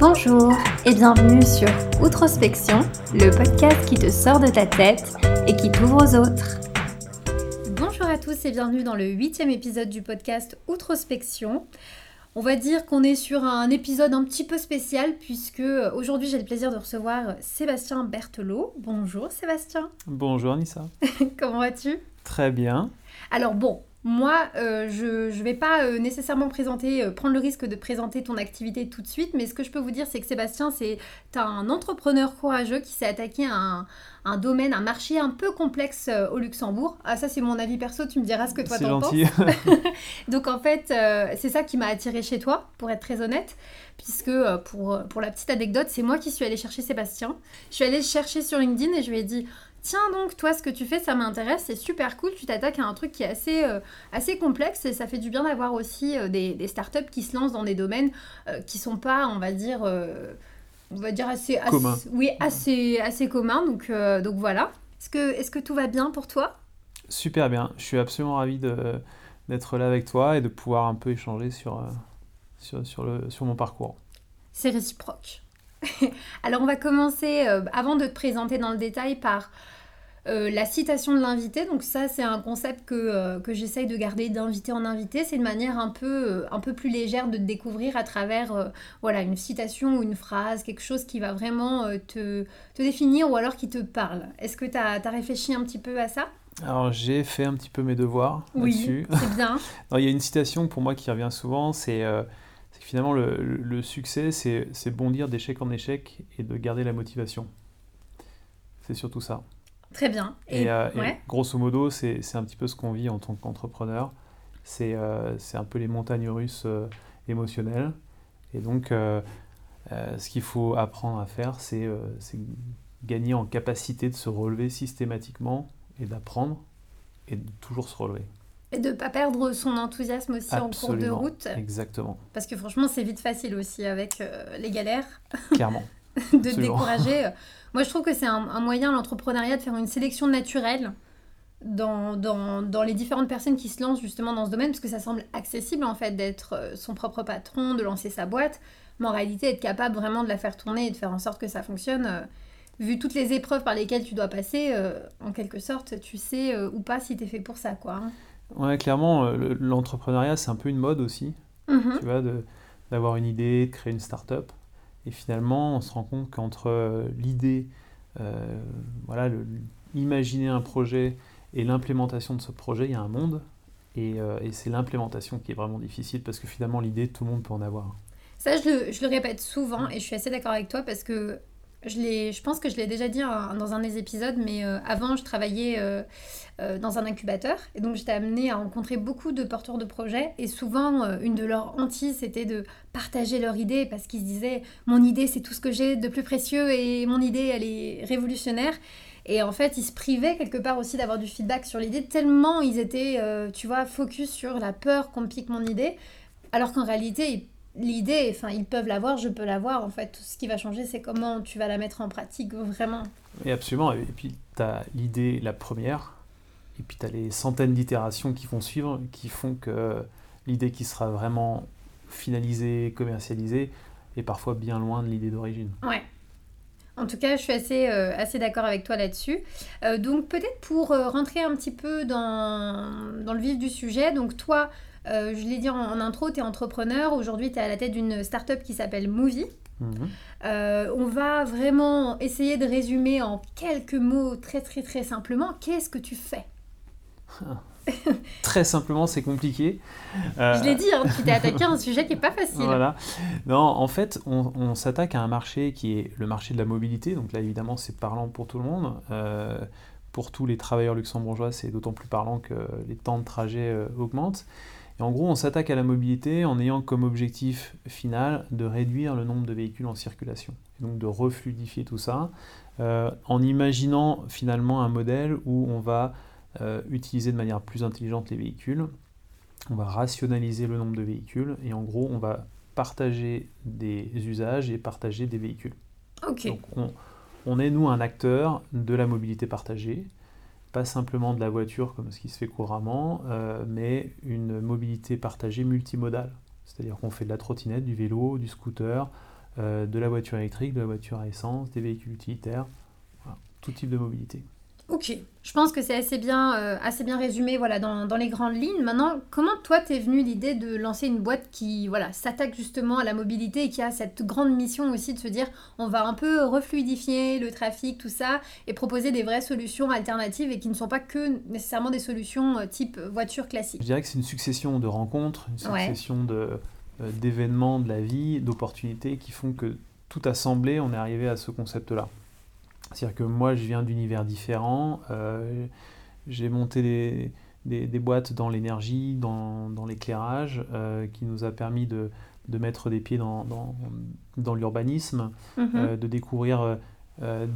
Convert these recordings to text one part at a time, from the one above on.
Bonjour et bienvenue sur Outrospection, le podcast qui te sort de ta tête et qui t'ouvre aux autres. Bonjour à tous et bienvenue dans le huitième épisode du podcast Outrospection. On va dire qu'on est sur un épisode un petit peu spécial puisque aujourd'hui j'ai le plaisir de recevoir Sébastien Berthelot. Bonjour Sébastien. Bonjour Nissa. Comment vas-tu? Très bien. Alors bon, moi, euh, je ne vais pas euh, nécessairement présenter, euh, prendre le risque de présenter ton activité tout de suite, mais ce que je peux vous dire, c'est que Sébastien, c'est un entrepreneur courageux qui s'est attaqué à un, domaine, un marché un peu complexe au Luxembourg. Ah, ça, c'est mon avis perso, tu me diras ce que toi t'en penses. Donc, en fait, c'est ça qui m'a attiré chez toi, pour être très honnête, puisque pour, pour la petite anecdote, c'est moi qui suis allée chercher Sébastien. Je suis allée le chercher sur LinkedIn et je lui ai dit tiens donc, toi, ce que tu fais, ça m'intéresse, c'est super cool, tu t'attaques à un truc qui est assez, euh, assez complexe et ça fait du bien d'avoir aussi euh, des, des, startups qui se lancent dans des domaines euh, qui sont pas, on va dire, on va dire assez, assez oui, assez, assez communs. Donc, donc voilà. Est-ce que, est que tout va bien pour toi? Super bien. Je suis absolument ravi d'être là avec toi et de pouvoir un peu échanger sur, sur, sur, le, sur mon parcours. C'est réciproque. Alors on va commencer, avant de te présenter dans le détail, par euh, la citation de l'invité, donc ça c'est un concept que, euh, que j'essaye de garder d'invité en invité, c'est une manière un peu, euh, un peu plus légère de te découvrir à travers voilà, une citation ou une phrase, quelque chose qui va vraiment te, te, définir ou alors qui te parle. Est-ce que tu as, réfléchi un petit peu à ça? Alors j'ai fait un petit peu mes devoirs oui, là-dessus. c'est bien. Il y a une citation pour moi qui revient souvent, c'est que finalement le, le succès c'est bondir d'échec en échec et de garder la motivation. C'est surtout ça. Très bien. Et, euh, grosso modo, c'est un petit peu ce qu'on vit en tant qu'entrepreneur. C'est euh, un peu les montagnes russes euh, émotionnelles. Et donc, ce qu'il faut apprendre à faire, c'est gagner en capacité de se relever systématiquement et d'apprendre et de toujours se relever. Et de ne pas perdre son enthousiasme aussi en cours de route. Exactement. Parce que franchement, c'est vite facile aussi avec les galères. Clairement. de décourager. Moi, je trouve que c'est un, moyen, l'entrepreneuriat, de faire une sélection naturelle dans, dans, dans, les différentes personnes qui se lancent justement dans ce domaine, parce que ça semble accessible en fait d'être euh, son propre patron, de lancer sa boîte, mais en réalité, être capable vraiment de la faire tourner et de faire en sorte que ça fonctionne. Euh, vu toutes les épreuves par lesquelles tu dois passer, euh, en quelque sorte, tu sais ou pas si tu es fait pour ça, quoi. Hein. Ouais, clairement, l'entrepreneuriat, c'est un peu une mode aussi. Mm-hmm. Tu vois, d'avoir une idée, de créer une start-up. Et finalement, on se rend compte qu'entre euh, l'idée, euh, voilà, imaginer un projet et l'implémentation de ce projet, il y a un monde. Et, euh, et c'est l'implémentation qui est vraiment difficile parce que finalement, l'idée, tout le monde peut en avoir. Ça, je le, je le répète souvent et je suis assez d'accord avec toi parce que je, je pense que je l'ai déjà dit dans un des épisodes, mais euh, avant, je travaillais euh, euh, dans un incubateur. Et donc, j'étais amenée à rencontrer beaucoup de porteurs de projets. Et souvent, une de leurs hantises, c'était de partager leur idée parce qu'ils se disaient Mon idée, c'est tout ce que j'ai de plus précieux et mon idée, elle est révolutionnaire. Et en fait, ils se privaient quelque part aussi d'avoir du feedback sur l'idée, tellement ils étaient, tu vois, focus sur la peur qu'on pique mon idée. Alors qu'en réalité, l'idée, enfin, ils peuvent l'avoir, je peux l'avoir. En fait, tout ce qui va changer, c'est comment tu vas la mettre en pratique vraiment. Et absolument. Et puis, tu as l'idée, la première, et puis tu as les centaines d'itérations qui vont suivre, qui font que l'idée qui sera vraiment finalisée, commercialisée, est parfois bien loin de l'idée d'origine. Ouais. En tout cas, je suis assez, euh, assez d'accord avec toi là-dessus. Euh, donc peut-être pour euh, rentrer un petit peu dans, dans, le vif du sujet, donc toi, euh, je l'ai dit en, intro, tu es entrepreneur. Aujourd'hui, tu es à la tête d'une start-up qui s'appelle Movie. Mhm. Euh, on va vraiment essayer de résumer en quelques mots, très très très simplement, qu'est-ce que tu fais? Très simplement, c'est compliqué. Je l'ai dit, hein, tu t'es attaqué à un sujet qui n'est pas facile. Voilà. Non, en fait, on, s'attaque à un marché qui est le marché de la mobilité. Donc là, évidemment, c'est parlant pour tout le monde. Euh, pour tous les travailleurs luxembourgeois, c'est d'autant plus parlant que les temps de trajet augmentent en gros, on s'attaque à la mobilité en ayant comme objectif final de réduire le nombre de véhicules en circulation, et donc de refluidifier tout ça, euh, en imaginant finalement un modèle où on va euh, utiliser de manière plus intelligente les véhicules, on va rationaliser le nombre de véhicules, et en gros, on va partager des usages et partager des véhicules. Donc on est, nous, un acteur de la mobilité partagée, pas simplement de la voiture comme ce qui se fait couramment, euh, mais une mobilité partagée multimodale. C'est-à-dire qu'on fait de la trottinette, du vélo, du scooter, de la voiture électrique, de la voiture à essence, des véhicules utilitaires, tout type de mobilité. Ok, je pense que c'est assez bien, euh, assez bien résumé voilà, dans, dans, les grandes lignes. Maintenant, comment toi t'es venue l'idée de lancer une boîte qui voilà, s'attaque justement à la mobilité et qui a cette grande mission aussi de se dire on va un peu refluidifier le trafic, tout ça, et proposer des vraies solutions alternatives et qui ne sont pas que nécessairement des solutions euh, type voiture classique? Je dirais que c'est une succession de rencontres, une succession de, euh, d'événements de la vie, d'opportunités qui font que tout assemblé, on est arrivé à ce concept-là. C'est-à-dire que moi, je viens d'univers différents. Euh, j'ai monté des, des, boîtes dans l'énergie, dans, dans l'éclairage, euh, qui nous a permis de, de, mettre des pieds dans, dans, dans l'urbanisme, mhm. euh, de découvrir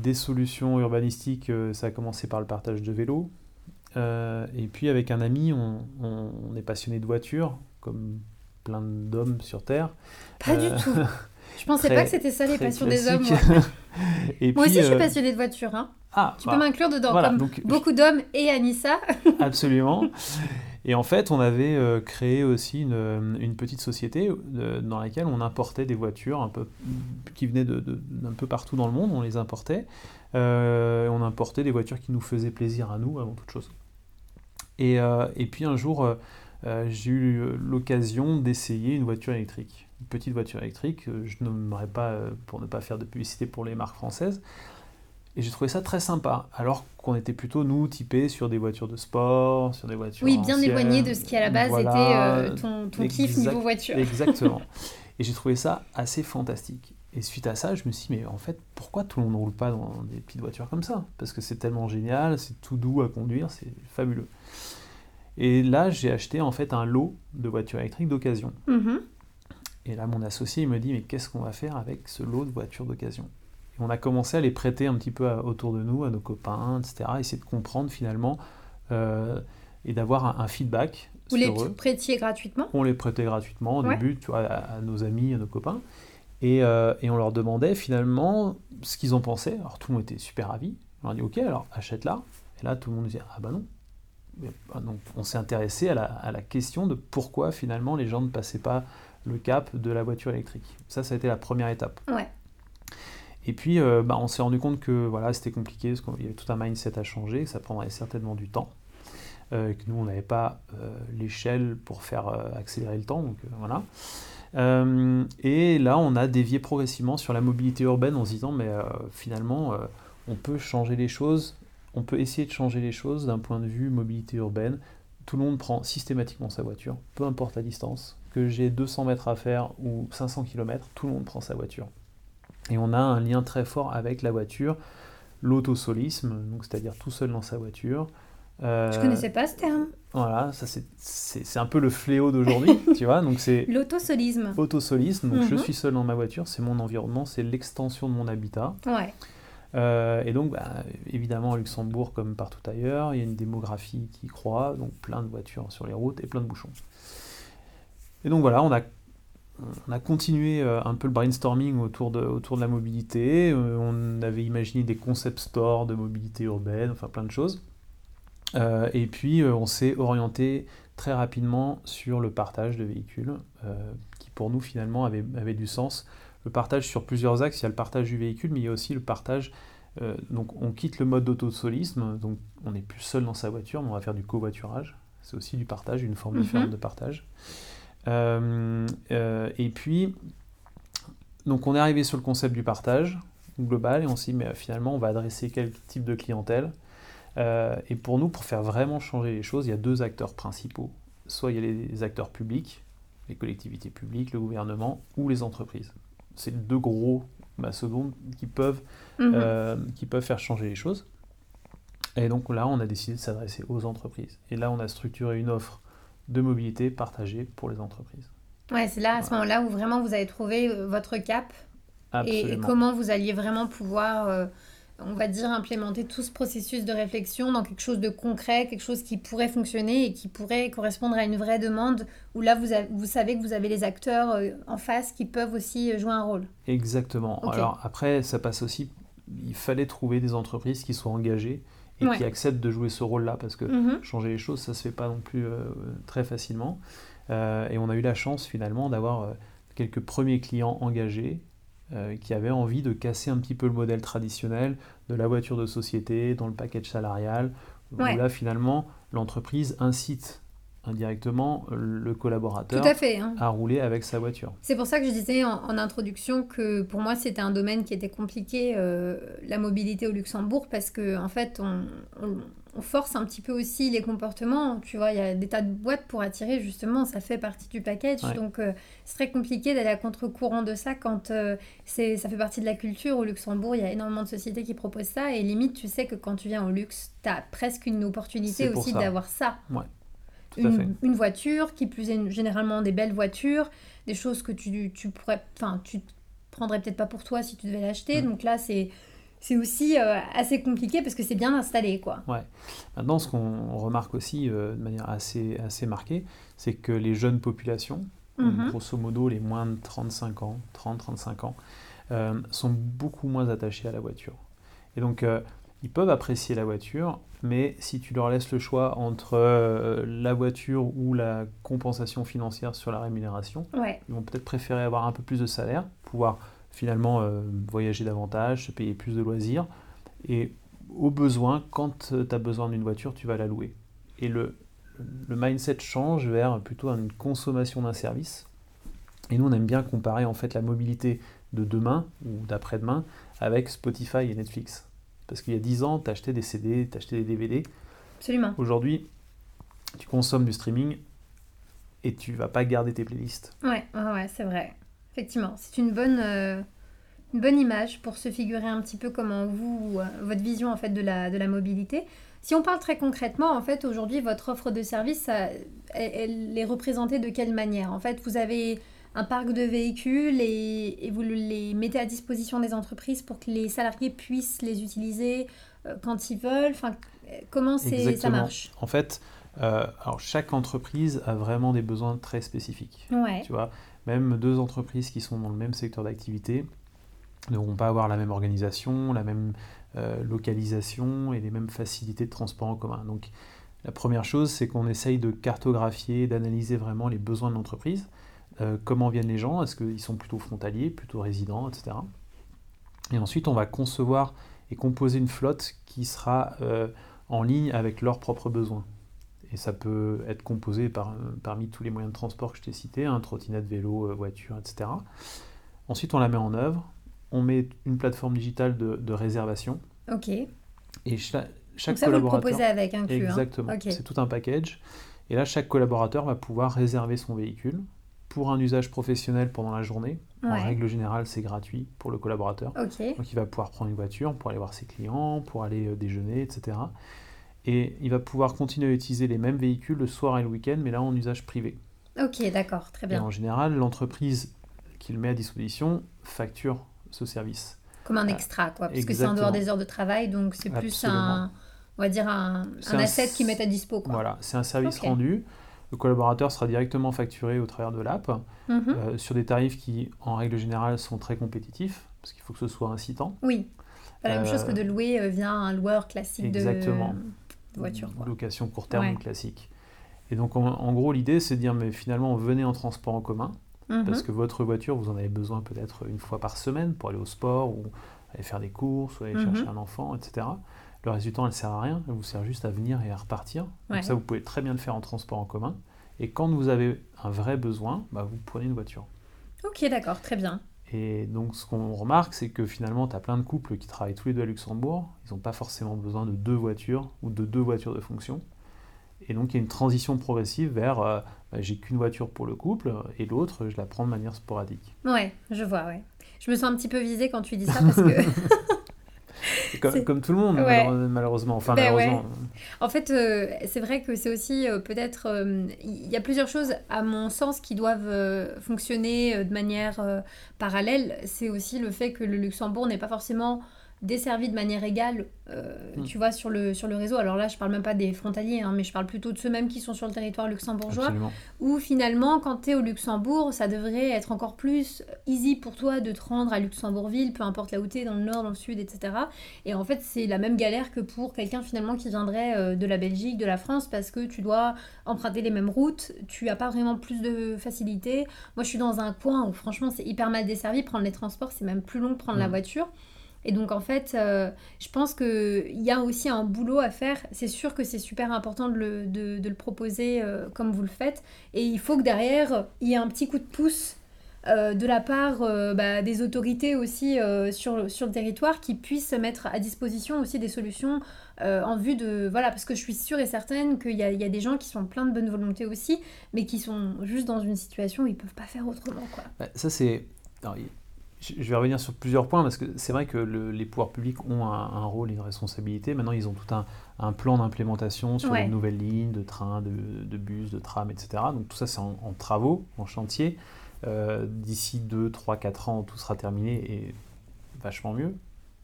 des solutions urbanistiques. ça a commencé par le partage de vélos. et puis, avec un ami, on, on, est passionné de voitures, comme plein d'hommes sur Terre. Pas du tout. Je pensais pas que c'était ça les passions des hommes. Moi. et moi aussi, je suis euh, passionnée de voiture. Hein. Ah, tu peux bah, m'inclure dedans, comme beaucoup d'hommes et Anissa. absolument. Et en fait, on avait euh, créé aussi une, une petite société euh, dans laquelle on importait des voitures un peu, qui venaient d'un de, peu partout dans le monde, on les importait. on importait des voitures qui nous faisaient plaisir à nous, avant toute chose. Et, et puis un jour, j'ai eu l'occasion d'essayer une voiture électrique petite voiture électrique. Euh, je n'aimerais pas euh, pour ne pas faire de publicité pour les marques françaises. Et j'ai trouvé ça très sympa, alors qu'on était plutôt, nous, typés sur des voitures de sport, sur des voitures. Oui, bien éloigné de ce qui à la base était euh, ton, ton kiff niveau voiture. Exactement. et j'ai trouvé ça assez fantastique. Et suite à ça, je me suis dit, mais en fait, pourquoi tout le monde ne roule pas dans des petites voitures comme ça? Parce que c'est tellement génial, c'est tout doux à conduire, c'est fabuleux. Et là, j'ai acheté en fait un lot de voitures électriques d'occasion. Mm et là, mon associé me dit, mais qu'est-ce qu'on va faire avec ce lot de voitures d'occasion? Et on a commencé à les prêter un petit peu autour de nous, à nos copains, etc., essayer de comprendre finalement euh, et d'avoir un, feedback. Vous les prêtiez gratuitement? On les prêtait gratuitement au début, tu vois, à, nos amis, à nos copains. Et, euh, et on leur demandait finalement ce qu'ils en pensaient. Alors tout le monde était super ravi. On leur a dit, ok, alors achète-la. Et là, tout le monde disait, ah bah non. Bah, donc on s'est intéressé à la, à la, question de pourquoi finalement les gens ne passaient pas le cap de la voiture électrique. Ça, ça a été la première étape. Ouais. Et puis, euh, bah, on s'est rendu compte que voilà, c'était compliqué, parce qu'il y avait tout un mindset à changer, que ça prendrait certainement du temps, euh, que nous, on n'avait pas euh, l'échelle pour faire accélérer le temps, donc voilà. et là, on a dévié progressivement sur la mobilité urbaine en se disant, mais finalement, on peut changer les choses, on peut essayer de changer les choses d'un point de vue mobilité urbaine. Tout le monde prend systématiquement sa voiture, peu importe la distance, que j'ai 200 mètres à faire ou 500 km, tout le monde prend sa voiture. Et on a un lien très fort avec la voiture, l'autosolisme, c'est-à-dire tout seul dans sa voiture. Euh, Je connaissais pas ce terme. Voilà, ça c'est un peu le fléau d'aujourd'hui, tu vois. Donc c'est l'autosolisme. Autosolisme, donc je mhm. suis seul dans ma voiture, c'est mon environnement, c'est l'extension de mon habitat. Ouais. Euh, et donc, bah, évidemment, à Luxembourg, comme partout ailleurs, il y a une démographie qui croît, donc plein de voitures sur les routes et plein de bouchons. Et donc voilà, on a, on a continué euh, un peu le brainstorming autour de, autour de la mobilité. Euh, on avait imaginé des concept stores de mobilité urbaine, enfin plein de choses. Euh, et puis on s'est orienté très rapidement sur le partage de véhicules, qui pour nous finalement avait, avait, du sens. Le partage sur plusieurs axes, il y a le partage du véhicule, mais il y a aussi le partage donc on quitte le mode d'autosolisme, donc on n'est plus seul dans sa voiture, mais on va faire du covoiturage. C'est aussi du partage, une forme mhm. différente de partage. Euh, euh, et puis, donc on est arrivé sur le concept du partage global et on s'est dit, mais finalement, on va adresser quel type de clientèle euh, Et pour nous, pour faire vraiment changer les choses, il y a deux acteurs principaux. Soit il y a les acteurs publics, les collectivités publiques, le gouvernement ou les entreprises. C'est les deux gros mastodontes qui peuvent, mhm. qui peuvent faire changer les choses. Et donc là, on a décidé de s'adresser aux entreprises. Et là, on a structuré une offre de mobilité partagée pour les entreprises. Ouais, c'est là, à ce moment-là, où vraiment vous avez trouvé euh, votre cap et, comment vous alliez vraiment pouvoir, euh, on va dire, implémenter tout ce processus de réflexion dans quelque chose de concret, quelque chose qui pourrait fonctionner et qui pourrait correspondre à une vraie demande, où là, vous, vous savez que vous avez les acteurs euh, en face qui peuvent aussi jouer un rôle. Exactement. Alors après, ça passe aussi, il fallait trouver des entreprises qui soient engagées et qui acceptent de jouer ce rôle-là, parce que mhm. changer les choses, ça ne se fait pas non plus euh, très facilement. Euh, et on a eu la chance finalement d'avoir euh, quelques premiers clients engagés euh, qui avait envie de casser un petit peu le modèle traditionnel de la voiture de société dans le package salarial, où là finalement l'entreprise incite indirectement le collaborateur hein. à, rouler avec sa voiture. C'est pour ça que je disais en, introduction que pour moi c'était un domaine qui était compliqué, euh, la mobilité au Luxembourg, parce que en fait on, force un petit peu aussi les comportements. Tu vois, il y a des tas de boîtes pour attirer justement, ça fait partie du package. Donc euh, c'est très compliqué d'aller à contre-courant de ça quand euh, c'est ça fait partie de la culture. Au Luxembourg, il y a énormément de sociétés qui proposent ça et limite tu sais que quand tu viens au luxe, tu as presque une opportunité aussi d'avoir ça. Ouais une, voiture, qui plus est généralement des belles voitures, des choses que tu, tu pourrais, enfin, tu prendrais peut-être pas pour toi si tu devais l'acheter. Donc là, c'est c'est aussi euh, assez compliqué parce que c'est bien installé, quoi. Ouais. Maintenant, ce qu'on remarque aussi euh, de manière assez, assez marquée, c'est que les jeunes populations, mm-hmm. grosso modo les moins de 35 ans, 30-35 ans, euh, sont beaucoup moins attachés à la voiture. Et donc, ils peuvent apprécier la voiture, mais si tu leur laisses le choix entre euh, la voiture ou la compensation financière sur la rémunération, ils vont peut-être préférer avoir un peu plus de salaire, pouvoir finalement euh, voyager davantage, se payer plus de loisirs, et au besoin, quand tu as besoin d'une voiture, tu vas la louer. Et le, le mindset change vers plutôt une consommation d'un service. Et nous, on aime bien comparer en fait la mobilité de demain ou d'après-demain avec Spotify et Netflix. Parce qu'il y a 10 ans, tu achetais des CD, tu achetais des DVD. Absolument. Aujourd'hui, tu consommes du streaming et tu vas pas garder tes playlists. Ouais, ouais, c'est vrai. Effectivement, c'est une bonne, euh, une bonne image pour se figurer un petit peu comment vous, euh, votre vision en fait de la, de la mobilité. Si on parle très concrètement, en fait, aujourd'hui, votre offre de service, elle est représentée de quelle manière? En fait, vous avez un parc de véhicules et, vous les mettez à disposition des entreprises pour que les salariés puissent les utiliser euh, quand ils veulent. Enfin, Comment ça marche? En fait, euh, alors chaque entreprise a vraiment des besoins très spécifiques. Tu vois, même deux entreprises qui sont dans le même secteur d'activité ne vont pas avoir la même organisation, la même euh, localisation et les mêmes facilités de transport en commun. Donc la première chose, c'est qu'on essaye de cartographier, d'analyser vraiment les besoins de l'entreprise euh, comment viennent les gens, est-ce qu'ils sont plutôt frontaliers, plutôt résidents, etc. Et ensuite, on va concevoir et composer une flotte qui sera euh, en ligne avec leurs propres besoins. Et ça peut être composé par, parmi tous les moyens de transport que je t'ai cités, un hein, trottinette, vélo, euh, voiture, etc. Ensuite, on la met en œuvre, on met une plateforme digitale de, réservation. Ok. Et chaque, Donc ça, collaborateur... vous le proposez avec un cul. Hein. Exactement. C'est tout un package. Et là, chaque collaborateur va pouvoir réserver son véhicule pour un usage professionnel pendant la journée. En règle générale, c'est gratuit pour le collaborateur. Donc il va pouvoir prendre une voiture pour aller voir ses clients, pour aller euh, déjeuner, etc. Et il va pouvoir continuer à utiliser les mêmes véhicules le soir et le week-end, mais là en usage privé. Ok, d'accord, très bien. Et en général, l'entreprise qu'il met à disposition facture ce service. Comme un extra, quoi, parce que c'est en dehors des heures de travail, donc c'est plus un, on va dire un, un asset qu'ils mettent à dispo. Quoi. Voilà, c'est un service rendu. Le collaborateur sera directement facturé au travers de l'app mhm. euh, sur des tarifs qui, en règle générale, sont très compétitifs, parce qu'il faut que ce soit incitant. Oui, pas la même chose que de louer euh, via un loueur classique exactement. de voiture. Location court terme classique. Et donc, en, gros, l'idée, c'est de dire, mais finalement, venez en transport en commun, mhm. parce que votre voiture, vous en avez besoin peut-être une fois par semaine pour aller au sport ou aller faire des courses ou aller mhm. chercher un enfant, etc. Le reste du temps, elle ne sert à rien, elle vous sert juste à venir et à repartir. Donc ça, vous pouvez très bien le faire en transport en commun. Et quand vous avez un vrai besoin, bah, vous prenez une voiture. Ok, d'accord, très bien. Et donc ce qu'on remarque, c'est que finalement, tu as plein de couples qui travaillent tous les deux à Luxembourg. Ils n'ont pas forcément besoin de deux voitures ou de deux voitures de fonction. Et donc il y a une transition progressive vers euh, bah, j'ai qu'une voiture pour le couple et l'autre, je la prends de manière sporadique. Ouais, je vois, ouais. Je me sens un petit peu visée quand tu dis ça parce que Comme, tout le monde, malheureusement. Enfin, ben malheureusement. En fait, euh, c'est vrai que c'est aussi euh, peut-être. Euh, il y a plusieurs choses, à mon sens, qui doivent fonctionner de manière parallèle. C'est aussi le fait que le Luxembourg n'est pas forcément desservis de manière égale, euh, Mm. tu vois, sur le, sur le réseau. Alors là, je parle même pas des frontaliers, hein, mais je parle plutôt de ceux mêmes qui sont sur le territoire luxembourgeois. Où finalement, quand tu es au Luxembourg, ça devrait être encore plus easy pour toi de te rendre à Luxembourgville, peu importe là où tu es, dans le nord, dans le sud, etc. Et en fait, c'est la même galère que pour quelqu'un finalement qui viendrait euh, de la Belgique, de la France, parce que tu dois emprunter les mêmes routes, tu as pas vraiment plus de facilité. Moi, je suis dans un coin où franchement, c'est hyper mal desservi. Prendre les transports, c'est même plus long que prendre la Mm. voiture. Et donc en fait, euh, je pense qu'il y a aussi un boulot à faire. C'est sûr que c'est super important de le, de- de le proposer euh, comme vous le faites. Et il faut que derrière, il y ait un petit coup de pouce euh, de la part bah, des autorités aussi sur, sur le territoire qui puissent mettre à disposition aussi des solutions en vue de... Voilà, parce que je suis sûre et certaine qu'il y a, il y a des gens qui sont pleins de bonne volonté aussi, mais qui sont juste dans une situation où ils peuvent pas faire autrement. Quoi. Bah, ça, c'est. Je vais revenir sur plusieurs points parce que c'est vrai que le- les pouvoirs publics ont un, un rôle et une responsabilité. Maintenant, ils ont tout un, un plan d'implémentation sur Ouais. les nouvelles lignes de trains, de, de bus, de trams, etc. Donc tout ça, c'est en, en travaux, en chantier. Euh, D'ici 2, 3, 4 ans, tout sera terminé et vachement mieux,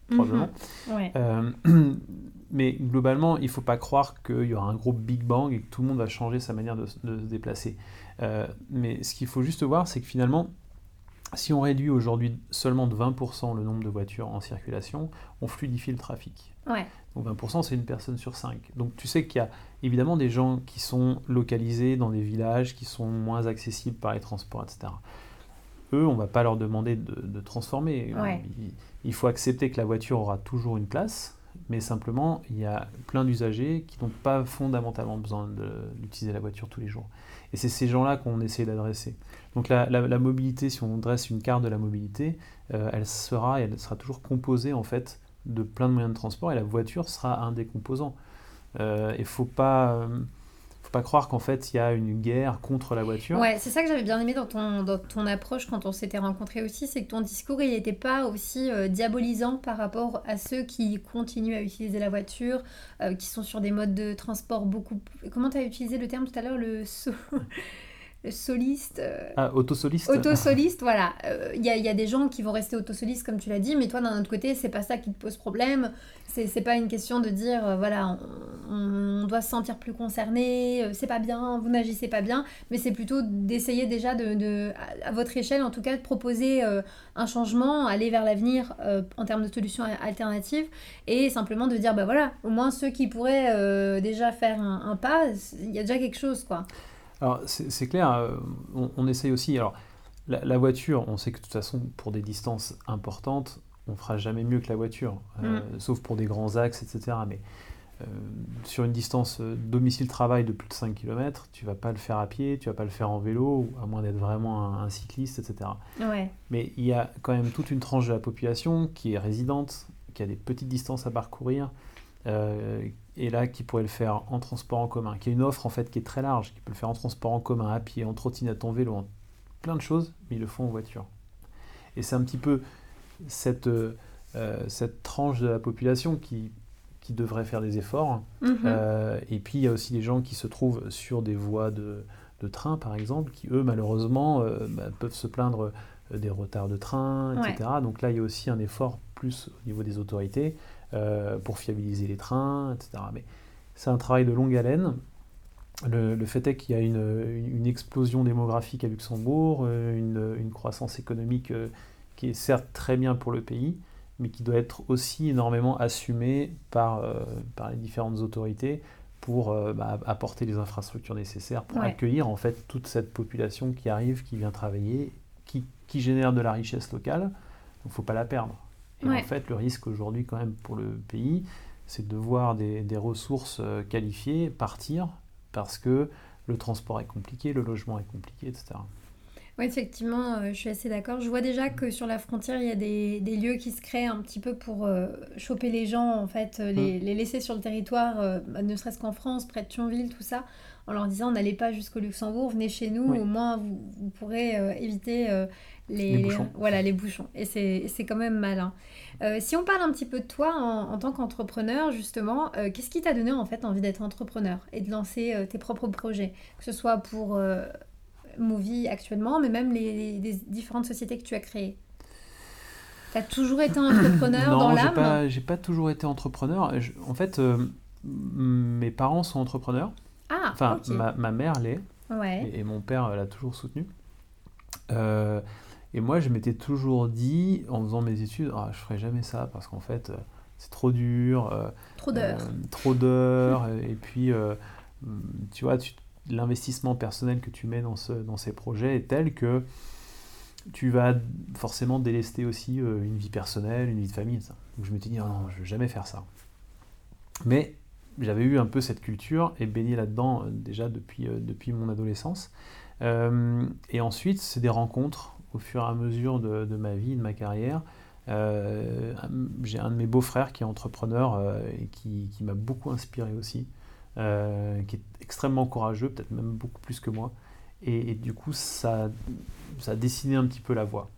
probablement. Mhm. Ouais. Euh, mais globalement, il ne faut pas croire qu'il y aura un gros Big Bang et que tout le monde va changer sa manière de, de se déplacer. Euh, mais ce qu'il faut juste voir, c'est que finalement, si on réduit aujourd'hui seulement de 20% le nombre de voitures en circulation, on fluidifie le trafic. Ouais. Donc 20%, c'est une personne sur 5. Donc tu sais qu'il y a évidemment des gens qui sont localisés dans des villages qui sont moins accessibles par les transports, etc. Eux, on va pas leur demander de, de transformer. Ouais. Il, il faut accepter que la voiture aura toujours une place, mais simplement, il y a plein d'usagers qui n'ont pas fondamentalement besoin d'utiliser la voiture tous les jours. Et c'est ces gens-là qu'on essaie d'adresser. Donc la, mobilité, si on dresse une carte de la mobilité, euh, elle sera elle sera toujours composée en fait de plein de moyens de transport et la voiture sera un des composants. Euh, Il faut pas, euh, pas croire qu'en fait il y a une guerre contre la voiture. Ouais, c'est ça que j'avais bien aimé dans ton, dans ton approche quand on s'était rencontrés aussi, c'est que ton discours, il n'était pas aussi euh, diabolisant par rapport à ceux qui continuent à utiliser la voiture, euh, qui sont sur des modes de transport beaucoup... Comment tu as utilisé le terme tout à l'heure le soliste euh, Ah, autosoliste. Autosoliste, voilà. Euh, Il y, a, il y a des gens qui vont rester autosolistes, comme tu l'as dit, mais toi, d'un autre côté, c'est pas ça qui te pose problème. C'est pas une question de dire, euh, voilà, on, on doit se sentir plus concerné, euh, c'est pas bien, vous n'agissez pas bien, mais c'est plutôt d'essayer déjà, de, de- à, votre échelle, en tout cas, de proposer euh, un changement, aller vers l'avenir euh, en termes de solutions alternatives, et simplement de dire, bah voilà, au moins ceux qui pourraient euh, déjà faire un, un pas, il y a déjà quelque chose, quoi. Alors, c'est clair, euh, on, on essaye aussi. Alors, la, la voiture, on sait que de toute façon, pour des distances importantes, on fera jamais mieux que la voiture, euh, sauf pour des grands axes, etc. Mais euh, sur une distance domicile-travail de plus de 5 km, tu vas pas le faire à pied, tu vas pas le faire en vélo, à moins d'être vraiment un, un cycliste, etc. Ouais, Mais il y a quand même toute une tranche de la population qui est résidente, qui a des petites distances à parcourir, euh, et là qui pourrait le faire en transport en commun, qui a une offre en fait qui est très large, qui peut le faire en transport en commun, à pied, en trottinette, en vélo, en plein de choses, mais ils le font en voiture. Et c'est un petit peu cette, euh, euh, cette tranche de la population qui, qui devrait faire des efforts. Mhm. Euh, et puis il y a aussi des gens qui se trouvent sur des voies de, de train, par exemple, qui eux, malheureusement, euh, bah, peuvent se plaindre des retards de train, etc. Donc là, il y a aussi un effort plus au niveau des autorités euh, pour fiabiliser les trains, etc. Mais c'est un travail de longue haleine. Le, le fait est qu'il y a une, explosion démographique à Luxembourg, euh, une, une croissance économique euh, qui est certes très bien pour le pays, mais qui doit être aussi énormément assumée par, euh, par les différentes autorités pour euh, bah, apporter les infrastructures nécessaires pour Ouais. accueillir en fait toute cette population qui arrive, qui vient travailler, qui, qui génère de la richesse locale. Il ne faut pas la perdre. Et Ouais. en fait, le risque aujourd'hui quand même pour le pays, c'est de voir des, des ressources euh, qualifiées partir parce que le transport est compliqué, le logement est compliqué, etc. Oui, effectivement, euh, je suis assez d'accord. Je vois déjà que sur la frontière, il y a des, des lieux qui se créent un petit peu pour euh, choper les gens, en fait, euh, les, les laisser sur le territoire, euh, ne serait-ce qu'en France, près de Thionville, tout ça, en leur disant n'allez pas jusqu'au Luxembourg, venez chez nous, Oui. au moins vous, vous pourrez éviter les, Les bouchons. voilà, les bouchons. Et c'est quand même malin. Euh, si on parle un petit peu de toi en, en tant qu'entrepreneur, justement, euh, qu'est-ce qui t'a donné en fait envie d'être entrepreneur et de lancer euh, tes propres projets, que ce soit pour Movie actuellement, mais même les, les différentes sociétés que tu as créées Tu as toujours été entrepreneur non, dans l'âme? pas, j'ai pas toujours été entrepreneur. Je- en fait, mes parents sont entrepreneurs. Ah, Enfin, ma, ma mère l'est. Ouais. Et, et mon père l'a toujours soutenu. Euh, et moi, je m'étais toujours dit, en faisant mes études, ah, je ferai jamais ça parce qu'en fait, euh, c'est trop dur, euh, Trop d'heures. euh, trop d'heures, et puis, euh, tu vois, l'investissement personnel que tu mets dans, ce, dans ces projets est tel que tu vas forcément délester aussi une vie personnelle, une vie de famille. Ça. Donc je m'étais dit, Ah non, je vais jamais faire ça. Mais j'avais eu un peu cette culture et baigné là-dedans déjà depuis, depuis mon adolescence. Et ensuite, c'est des rencontres au fur et à mesure de, ma vie, de ma carrière. Euh, J'ai un de mes beaux-frères qui est entrepreneur euh, et qui, m'a beaucoup inspiré aussi, euh, qui est extrêmement courageux, peut-être même beaucoup plus que moi. Et, du coup, ça, a dessiné un petit peu la voie.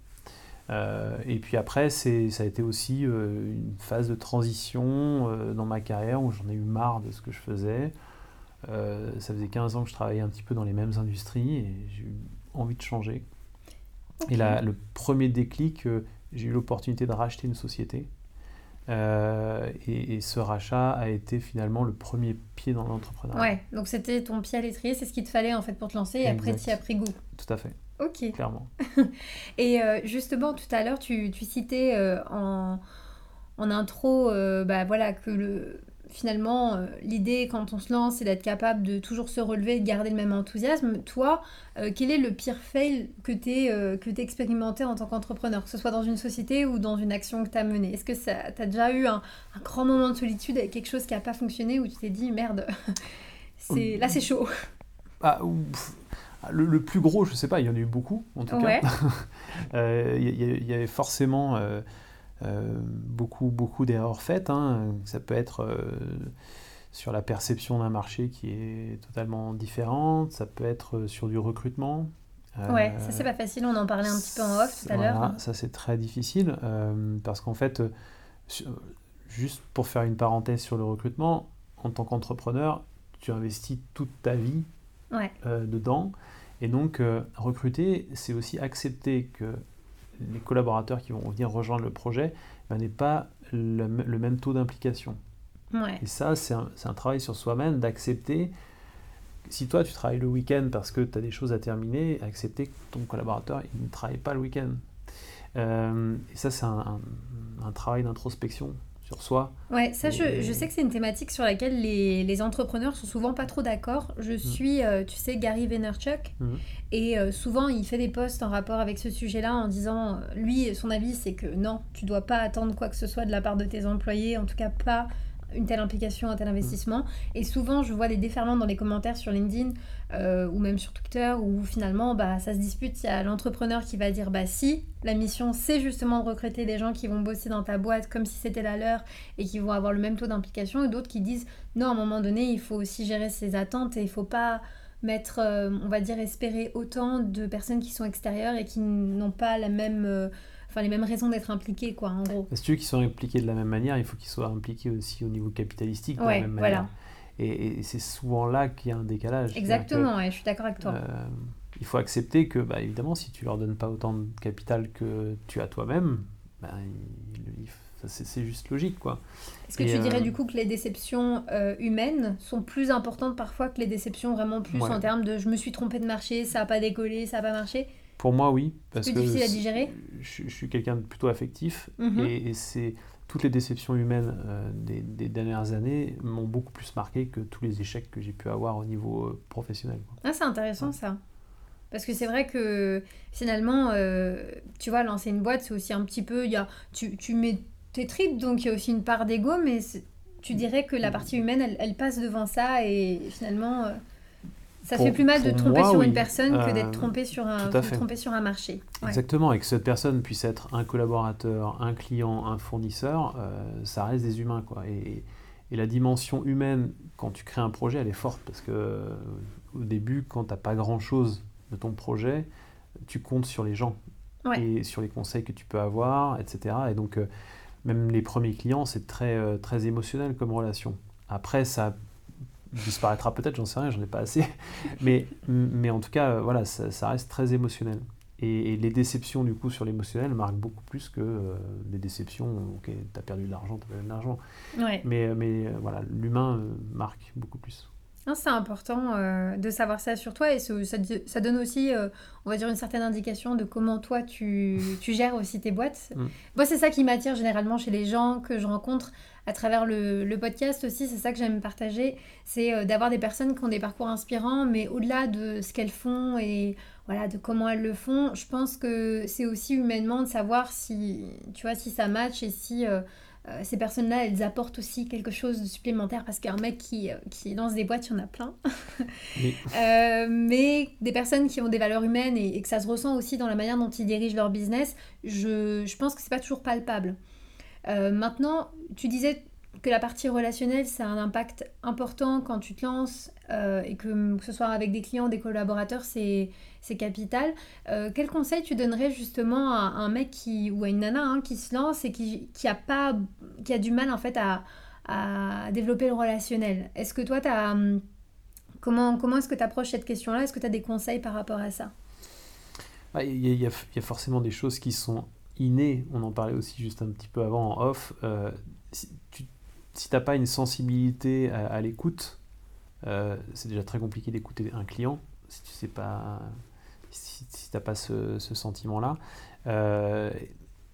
Et puis après, ça a été aussi une phase de transition dans ma carrière où j'en ai eu marre de ce que je faisais. Ça faisait 15 ans que je travaillais un petit peu dans les mêmes industries et j'ai eu envie de changer. Et la- le premier déclic, euh, j'ai eu l'opportunité de racheter une société. Euh, et, et ce rachat a été finalement le premier pied dans l'entrepreneuriat. Ouais, donc c'était ton pied à l'étrier, c'est ce qu'il te fallait en fait pour te lancer et après tu y as pris goût. Tout à fait, Ok. clairement. Et euh, justement, tout à l'heure, tu, tu citais en, en intro bah, voilà, que le, finalement, euh, l'idée quand on se lance, c'est d'être capable de toujours se relever et de garder le même enthousiasme. Toi, euh, quel est le pire fail que tu as expérimenté en tant qu'entrepreneur, que ce soit dans une société ou dans une action que tu as menée? Est-ce que tu as déjà eu un, un grand moment de solitude avec quelque chose qui n'a pas fonctionné où tu t'es dit merde, c'est, là c'est chaud? Ah, le, le plus gros, je sais pas, il y en a eu beaucoup en tout Ouais. cas. Euh, Il y, avait forcément euh, euh, beaucoup, beaucoup d'erreurs faites. hein. Ça peut être euh, sur la perception d'un marché qui est totalement différente. Ça peut être euh, sur du recrutement. Ouais, Euh, ça c'est pas facile, on en parlait un petit peu en off tout à l'heure. voilà, ça c'est très difficile euh, parce qu'en fait, euh, juste pour faire une parenthèse sur le recrutement, en tant qu'entrepreneur, tu investis toute ta vie Ouais. euh, dedans. Et donc, euh, recruter, c'est aussi accepter que les collaborateurs qui vont venir rejoindre le projet n'aient pas le, même taux d'implication. Ouais. Et ça, c'est un, travail sur soi-même d'accepter. Si toi, tu travailles le week-end parce que tu as des choses à terminer, accepter que ton collaborateur il ne travaille pas le week-end. Euh, et ça, c'est un, un- un travail d'introspection sur soi. Ouais, ça, je, je sais que c'est une thématique sur laquelle les, les entrepreneurs sont souvent pas trop d'accord. Je suis, euh, tu sais, Gary Vaynerchuk, Mhm. et euh, souvent il fait des posts en rapport avec ce sujet-là en disant, euh, lui, son avis, c'est que non, tu dois pas attendre quoi que ce soit de la part de tes employés, en tout cas pas une telle implication, un tel investissement. Et souvent, je vois des déferlements dans les commentaires sur LinkedIn euh, ou même sur Twitter où finalement, bah, ça se dispute. Il y a l'entrepreneur qui va dire, bah si, la mission, c'est justement de recruter des gens qui vont bosser dans ta boîte comme si c'était la leur et qui vont avoir le même taux d'implication, et d'autres qui disent, non, à un moment donné, il faut aussi gérer ses attentes et il faut pas mettre, euh, on va dire, espérer autant de personnes qui sont extérieures et qui n'ont pas la même, euh, enfin, les mêmes raisons d'être impliquées, quoi, en gros. Si tu veux qu'ils soient impliqués de la même manière, il faut qu'ils soient impliqués aussi au niveau capitalistique de Ouais, la même voilà. manière. Et, et c'est souvent là qu'il y a un décalage. Exactement, ouais, je suis d'accord avec que, toi. euh, il faut accepter que, bah, évidemment, si tu leur donnes pas autant de capital que tu as toi-même, bah, c'est juste logique, quoi. Est-ce que tu dirais euh, du coup que les déceptions euh, humaines sont plus importantes parfois que les déceptions vraiment plus Ouais. en termes de je me suis trompé de marché, ça a pas décollé, ça a pas marché? Pour moi, oui, parce plus que difficile à digérer Je, je suis quelqu'un de plutôt affectif Mhm. et, et c'est toutes les déceptions humaines euh, des, des dernières années m'ont beaucoup plus marqué que tous les échecs que j'ai pu avoir au niveau euh, professionnel. quoi. Ah, c'est intéressant ça. Parce que c'est vrai que finalement, euh, tu vois, lancer une boîte, c'est aussi un petit peu. Y a, tu, tu mets tes tripes, donc il y a aussi une part d'ego, mais tu dirais que la partie humaine, elle, elle passe devant ça et finalement, ça Pour- fait plus mal de tromper moi, sur une personne que Euh, d'être trompé sur un, sur marché. Ouais. Exactement, et que cette personne puisse être un collaborateur, un client, un fournisseur, euh, ça reste des humains. Quoi. Et, et la dimension humaine, quand tu crées un projet, elle est forte parce que euh, au début, quand tu n'as pas grand-chose de ton projet, tu comptes sur les gens Ouais. et sur les conseils que tu peux avoir, etc. Et donc, euh, même les premiers clients, c'est très, euh, très émotionnel comme relation. Après, ça disparaîtra peut-être, j'en sais rien, j'en ai pas assez. Mais, mais en tout cas, euh, voilà, ça, ça reste très émotionnel. Et, les déceptions, du coup, sur l'émotionnel marquent beaucoup plus que euh, des déceptions, ok, t'as perdu de l'argent, t'as perdu de l'argent. Mais, mais voilà, l'humain marque beaucoup plus. C'est important de savoir ça sur toi et ça, ça, donne aussi, on va dire, une certaine indication de comment toi tu, tu gères aussi tes boîtes. Mm. Moi, c'est ça qui m'attire généralement chez les gens que je rencontre à travers le, le podcast aussi. C'est ça que j'aime partager, c'est d'avoir des personnes qui ont des parcours inspirants, mais au-delà de ce qu'elles font et voilà, de comment elles le font. Je pense que c'est aussi humainement de savoir si, tu vois, si ça match et si euh, euh, ces personnes-là, elles apportent aussi quelque chose de supplémentaire parce qu'un mec qui, euh, qui lance des boîtes, il y en a plein. mais des personnes qui ont des valeurs humaines et, que ça se ressent aussi dans la manière dont ils dirigent leur business, je, je pense que c'est pas toujours palpable. maintenant, tu disais que la partie relationnelle, ça a un impact important quand tu te lances et que, que ce soit avec des clients, des collaborateurs, c'est c'est capital. Euh, quel conseil tu donnerais justement à un mec qui, ou à une nana hein, qui se lance et qui, qui, a pas, qui a du mal en fait à, à développer le relationnel? Est-ce que toi. Hum, comment, comment est-ce que tu approches cette question-là? Est-ce que tu as des conseils par rapport à ça? Il y, a forcément des choses qui sont innées. On en parlait aussi juste un petit peu avant en off. Euh, n'as pas une sensibilité à, l'écoute, euh, c'est déjà très compliqué d'écouter un client si tu sais pas si, si n'as pas ce, sentiment-là. Euh,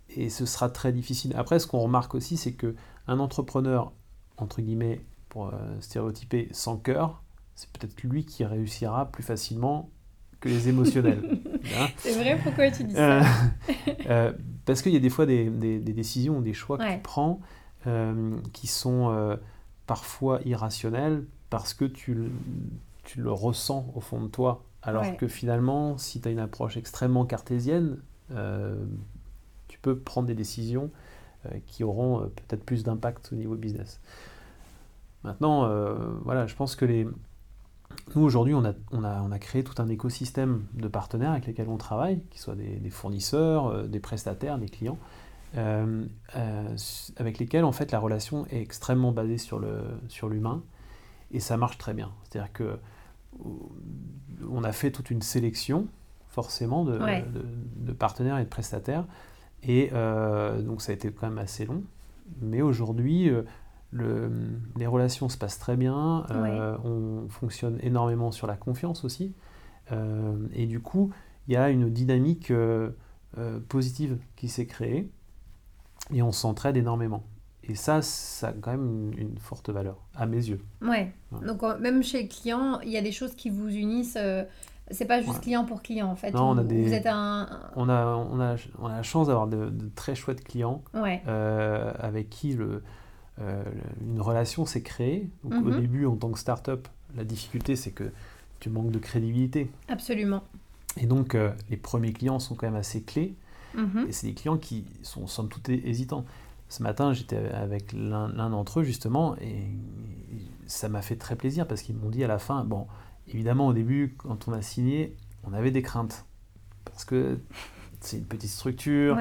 et ce sera très difficile. Après, ce qu'on remarque aussi, c'est que un entrepreneur, entre guillemets, pour euh, stéréotyper, sans cœur, c'est peut-être lui qui réussira plus facilement que les émotionnels. Hein c'est vrai, pourquoi tu dis ça? Parce qu'il y a des fois des, des, décisions ou des choix que tu prends qui sont parfois irrationnels parce que tu, tu le ressens au fond de toi. Alors que finalement, si tu as une approche extrêmement cartésienne, euh, tu peux prendre des décisions euh, qui auront euh, peut-être plus d'impact au niveau business. Maintenant, voilà, je pense que les... nous aujourd'hui, on a, on, a, on a, créé tout un écosystème de partenaires avec lesquels on travaille, qui soient des, fournisseurs, des prestataires, des clients, avec lesquels en fait la relation est extrêmement basée sur l'humain sur et ça marche très bien. C'est-à-dire que on a fait toute une sélection, forcément, de, partenaires et de prestataires. Et euh, donc ça a été quand même assez long. Mais aujourd'hui, euh, les relations se passent très bien. Euh, on fonctionne énormément sur la confiance aussi. et du coup, il y a une dynamique positive qui s'est créée. Et on s'entraide énormément. Et ça, ça a quand même une, forte valeur, à mes yeux. Ouais. Donc, même chez les clients, il y a des choses qui vous unissent. Euh, c'est pas juste client pour client, en fait. Non, on a des... Vous êtes un... On a, on a, on a la chance d'avoir de, très chouettes clients euh, avec qui le, euh, une relation s'est créée. Donc, au mhm. début, en tant que start-up, la difficulté, c'est que tu manques de crédibilité. Absolument. Et donc, les premiers clients sont quand même assez clés. Mhm. Et c'est des clients qui sont somme toute hésitants. Ce matin, j'étais avec l'un d'entre eux justement et ça m'a fait très plaisir parce qu'ils m'ont dit à la fin, bon, évidemment au début, quand on a signé, on avait des craintes parce que c'est une petite structure,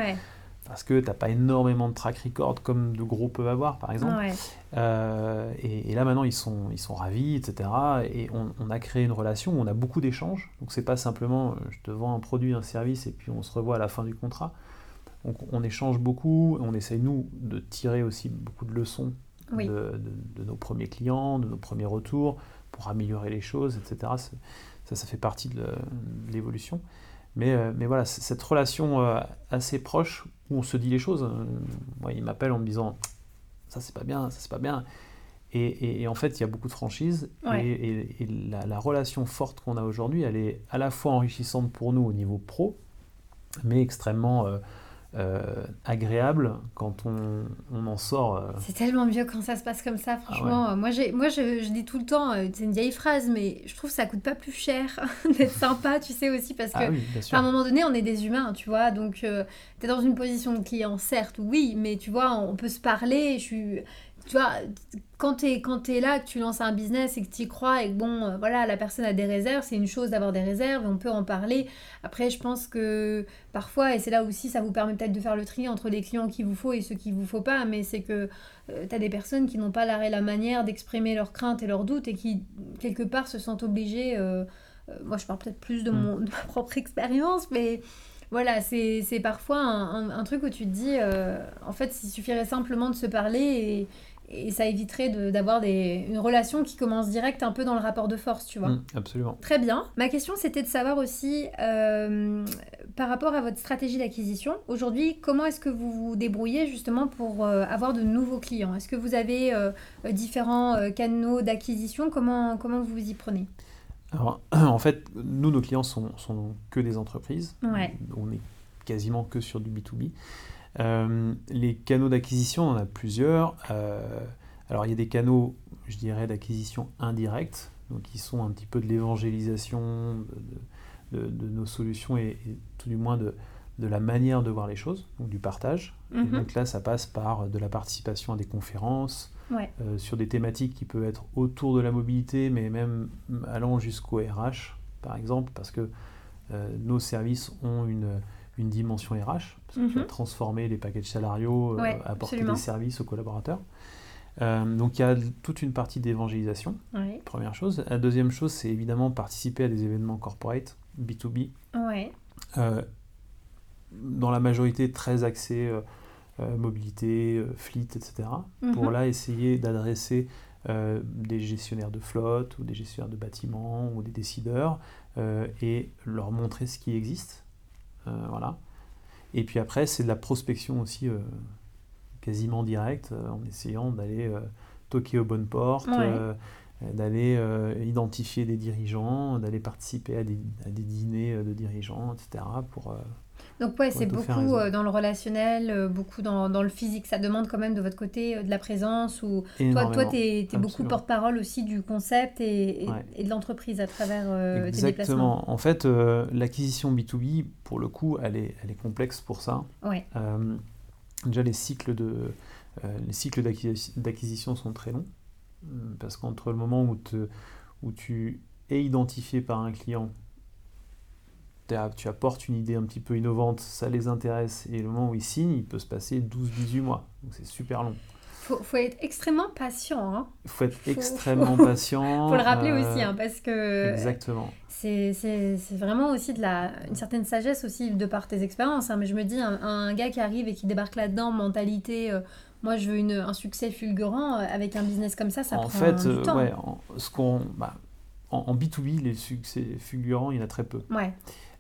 parce que tu n'as pas énormément de track record comme de gros peuvent avoir par exemple. Euh, et, là maintenant, ils sont, ils sont ravis, etc. Et on, a créé une relation où on a beaucoup d'échanges. Donc c'est pas simplement euh, je te vends un produit, un service et puis on se revoit à la fin du contrat. Donc on échange beaucoup, on essaye nous de tirer aussi beaucoup de leçons de, nos premiers clients, de nos premiers retours, pour améliorer les choses, etc. Ça, ça fait partie de l'évolution. Mais, euh, mais voilà, cette relation assez proche où on se dit les choses. Euh, moi, il m'appelle en me disant ça c'est pas bien, ça c'est pas bien. Et, en fait, il y a beaucoup de franchises. Et, la, la, relation forte qu'on a aujourd'hui, elle est à la fois enrichissante pour nous au niveau pro, mais extrêmement euh, agréable quand on, on en sort. Euh. C'est tellement mieux quand ça se passe comme ça, franchement. Ah moi, moi je, je, dis tout le temps, euh, c'est une vieille phrase, mais je trouve que ça coûte pas plus cher d'être sympa, tu sais aussi, parce ah que à un moment donné, on est des humains, tu vois. Donc, tu es dans une position de client, certes, oui, mais tu vois, on peut se parler. Je suis tu vois, quand tu es, là, que tu lances un business et que tu y crois et que bon, euh, voilà, la personne a des réserves, c'est une chose d'avoir des réserves et on peut en parler. Après, je pense que parfois, et c'est là aussi, ça vous permet peut-être de faire le tri entre les clients qu'il vous faut et ceux qu'il vous faut pas, mais c'est que euh, tu as des personnes qui n'ont pas l'arrêt la manière d'exprimer leurs craintes et leurs doutes et qui, quelque part, se sentent obligées. Euh, moi, je parle peut-être plus de, mm. mon, de ma propre expérience, mais voilà, c'est parfois un, truc où tu te dis, euh, en fait, il suffirait simplement de se parler et, et ça éviterait d'avoir une relation qui commence direct un peu dans le rapport de force, tu vois. Mmh, absolument. Très bien. Ma question, c'était de savoir aussi, euh, par rapport à votre stratégie d'acquisition, aujourd'hui, comment est-ce que vous vous débrouillez justement pour euh, avoir de nouveaux clients? Est-ce que vous avez euh, différents canaux d'acquisition? Comment, comment vous y prenez? Alors, en fait, nous, nos clients sont, sont que des entreprises. Ouais. On est quasiment que sur du B2B. Euh, les canaux d'acquisition, on en a plusieurs. Euh, alors il y a des canaux, je dirais, d'acquisition indirecte, donc qui sont un petit peu de l'évangélisation de, nos solutions et, tout du moins de, la manière de voir les choses, donc du partage. Mhm. donc là, ça passe par de la participation à des conférences, euh, sur des thématiques qui peuvent être autour de la mobilité, mais même allant jusqu'au RH, par exemple, parce que nos services ont une une dimension RH, parce que tu vas mhm. transformer les packages salariaux, euh, apporter des services aux collaborateurs. Euh, donc il y a toute une partie d'évangélisation, première chose. La deuxième chose, c'est évidemment participer à des événements corporate, B2B. Euh, dans la majorité très axés mobilité, fleet, etc. Pour mhm. là essayer d'adresser des gestionnaires de flotte ou des gestionnaires de bâtiments ou des décideurs et leur montrer ce qui existe voilà. Et puis après, c'est de la prospection aussi euh, quasiment directe, euh, en essayant d'aller toquer aux bonnes portes, d'aller identifier des dirigeants, d'aller participer à des, à des, dîners de dirigeants, etc. pour donc ouais, c'est beaucoup euh, dans le relationnel, euh, beaucoup dans, dans, le physique. Ça demande quand même de votre côté euh, de la présence. Ou... Toi, toi tu es, beaucoup porte-parole aussi du concept et, et, de l'entreprise à travers tes déplacements. Exactement. En fait, l'acquisition B2B, pour le coup, elle est, elle est complexe pour ça. Ouais. déjà, les cycles de... les cycles d'acquisition sont très longs, parce qu'entre le moment où, te, où tu es identifié par un client tu apportes une idée un petit peu innovante, ça les intéresse, et le moment où ils signent, il peut se passer 12-18 mois. Donc c'est super long. Il faut, être extrêmement patient. Hein. Il faut être extrêmement patient. Il faut le rappeler euh, aussi, hein, parce que... Exactement. C'est vraiment aussi de la, une certaine sagesse aussi de par tes expériences. Hein. mais je me dis, un, gars qui arrive et qui débarque là-dedans, mentalité... Euh, moi, je veux une, un succès fulgurant euh, avec un business comme ça, ça en prend fait, du temps. Ouais, en, ce qu'on, bah, en, en, B2B, les succès fulgurants, il y en a très peu. Ouais.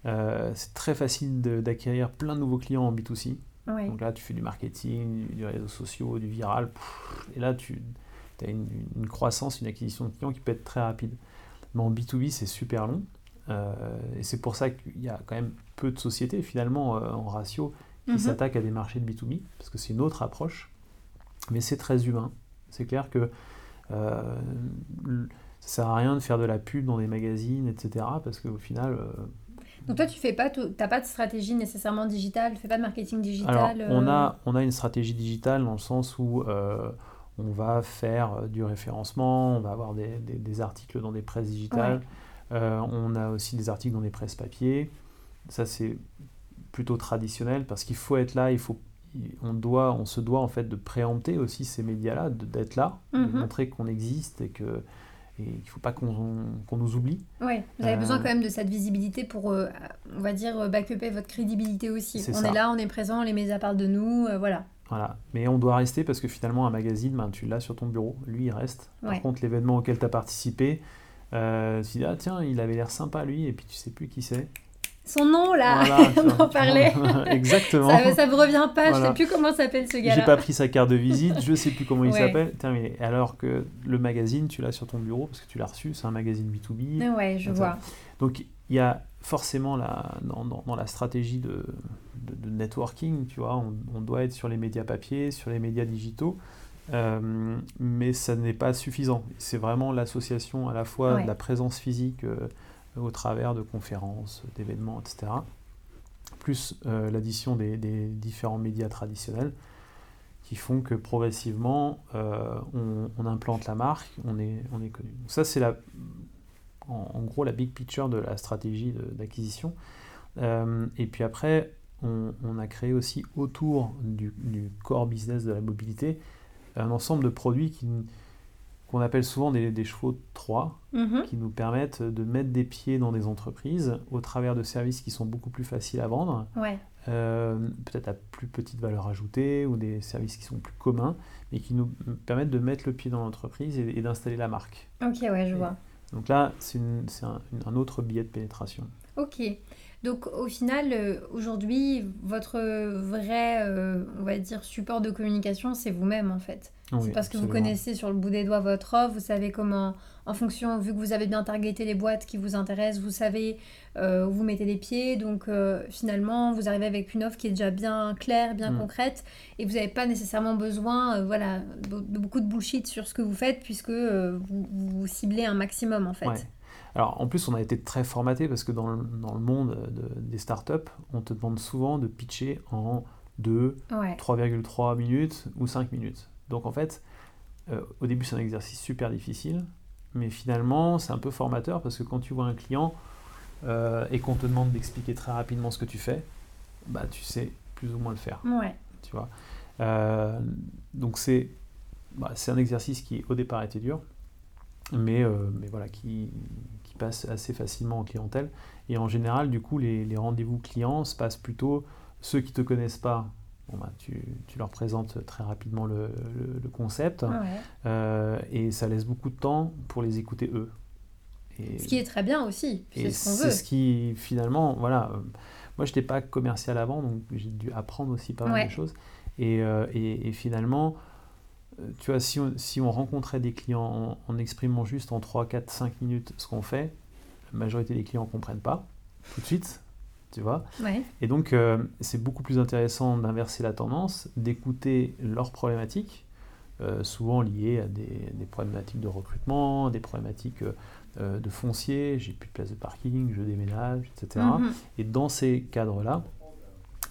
Euh, c'est très facile d'acquérir plein de nouveaux clients en B2C. Donc là, tu fais du marketing, du réseaux sociaux, du viral, et là, tu as une, croissance, une acquisition de clients qui peut être très rapide. Mais en B2B, c'est super long. Euh, et c'est pour ça qu'il y a quand même peu de sociétés, finalement, euh, en ratio, qui mhm. s'attaquent à des marchés de B2B, parce que c'est une autre approche. Mais c'est très humain. C'est clair que ça sert à rien de faire de la pub dans des magazines, etc. Parce qu'au final, donc toi, tu fais pas, t'as pas de stratégie nécessairement digitale, tu fais pas de marketing digital. Alors, on a, euh on a une stratégie digitale dans le sens où euh, on va faire euh, du référencement, on va avoir des, des, articles dans des presses digitales, on a aussi des articles dans des presses papier. Ça c'est plutôt traditionnel parce qu'il faut être là, il faut, on doit, on se doit en fait de préempter aussi ces médias-là, d'être là, de mm-hmm. montrer qu'on existe et que et il ne faut pas qu'on nous oublie. Oui, vous avez besoin euh, quand même de cette visibilité pour, euh, on va dire, euh, backuper votre crédibilité aussi. on est là, on est présent, les médias parlent de nous, voilà. Voilà, mais on doit rester parce que finalement, un magazine, ben, tu l'as sur ton bureau, lui, il reste. Par contre, l'événement auquel tu as participé, tu dis, ah tiens, il avait l'air sympa, lui, et puis tu sais plus qui c'est son nom là, on en parlait. Exactement. Ça, ne me revient pas, je je sais plus comment s'appelle ce gars-là. J'ai pas pris sa carte de visite, je sais plus comment il s'appelle. Alors que le magazine, tu l'as sur ton bureau parce que tu l'as reçu, c'est un magazine B2B. Ouais, je vois. Donc il y a forcément la, dans, dans, la stratégie de, de, networking, tu vois, on, doit être sur les médias papier, sur les médias digitaux. Euh, mais ça n'est pas suffisant. C'est vraiment l'association à la fois de la présence physique euh, au travers de conférences, d'événements, etc. Plus euh, l'addition des, différents médias traditionnels qui font que progressivement euh, on, implante la marque, on est, on est connu. ça c'est la, en, gros la big picture de la stratégie d'acquisition. Euh, et puis après, on, a créé aussi autour du, core business de la mobilité un ensemble de produits qui, qu'on appelle souvent des, des chevaux 3, Mhm. qui nous permettent de mettre des pieds dans des entreprises au travers de services qui sont beaucoup plus faciles à vendre, Ouais. euh, peut-être à plus petite valeur ajoutée ou des services qui sont plus communs, mais qui nous permettent de mettre le pied dans l'entreprise et, et d'installer la marque. Ok, ouais, je Et- vois. Donc là, c'est un autre billet de pénétration. Ok. Donc au final, euh, aujourd'hui, votre vrai, euh, on va dire, support de communication, c'est vous-même en fait. Oui, c'est parce que vous connaissez sur le bout des doigts votre offre, vous savez comment, en fonction, vu que vous avez bien targeté les boîtes qui vous intéressent, vous savez euh, où vous mettez les pieds. Donc euh, finalement, vous arrivez avec une offre qui est déjà bien claire, bien Mm. concrète, et vous n'avez pas nécessairement besoin, euh, voilà, de, de beaucoup de bullshit sur ce que vous faites, puisque vous, vous ciblez un maximum en fait. Ouais. Alors en plus, on a été très formaté parce que dans le, dans le monde de- des startups, on te demande souvent de pitcher en 2, Ouais. 3,3 minutes ou 5 minutes. Donc en fait, euh, au début, c'est un exercice super difficile, mais finalement, c'est un peu formateur parce que quand tu vois un client euh, et qu'on te demande d'expliquer très rapidement ce que tu fais, bah tu sais plus ou moins le faire, Ouais. tu vois. Euh, donc c'est bah, c'est un exercice qui au départ était dur, mais, mais voilà, qui, qui passe assez facilement en clientèle. Et en général, du coup, les, les rendez-vous clients se passent plutôt, ceux qui ne te connaissent pas, bon, bah, tu, tu leur présentes très rapidement le, le- le concept, Ouais. euh, et ça laisse beaucoup de temps pour les écouter eux. Et, Ce qui est très bien aussi, c'est ce qu'on c'est veut. ce qui, finalement, voilà, euh, moi, je n'étais pas commercial avant, donc j'ai dû apprendre aussi pas mal Ouais. de choses. Et, euh, et, et finalement, euh, tu vois, si on, si on rencontrait des clients en, en exprimant juste en 3, 4, 5 minutes ce qu'on fait, la majorité des clients ne comprennent pas tout de suite, tu vois. Ouais. Et donc, euh, c'est beaucoup plus intéressant d'inverser la tendance, d'écouter leurs problématiques, euh, souvent liées à des, des problématiques de recrutement, des problématiques euh, de foncier, j'ai plus de place de parking, je déménage, etc. Mhm. Et dans ces cadres-là,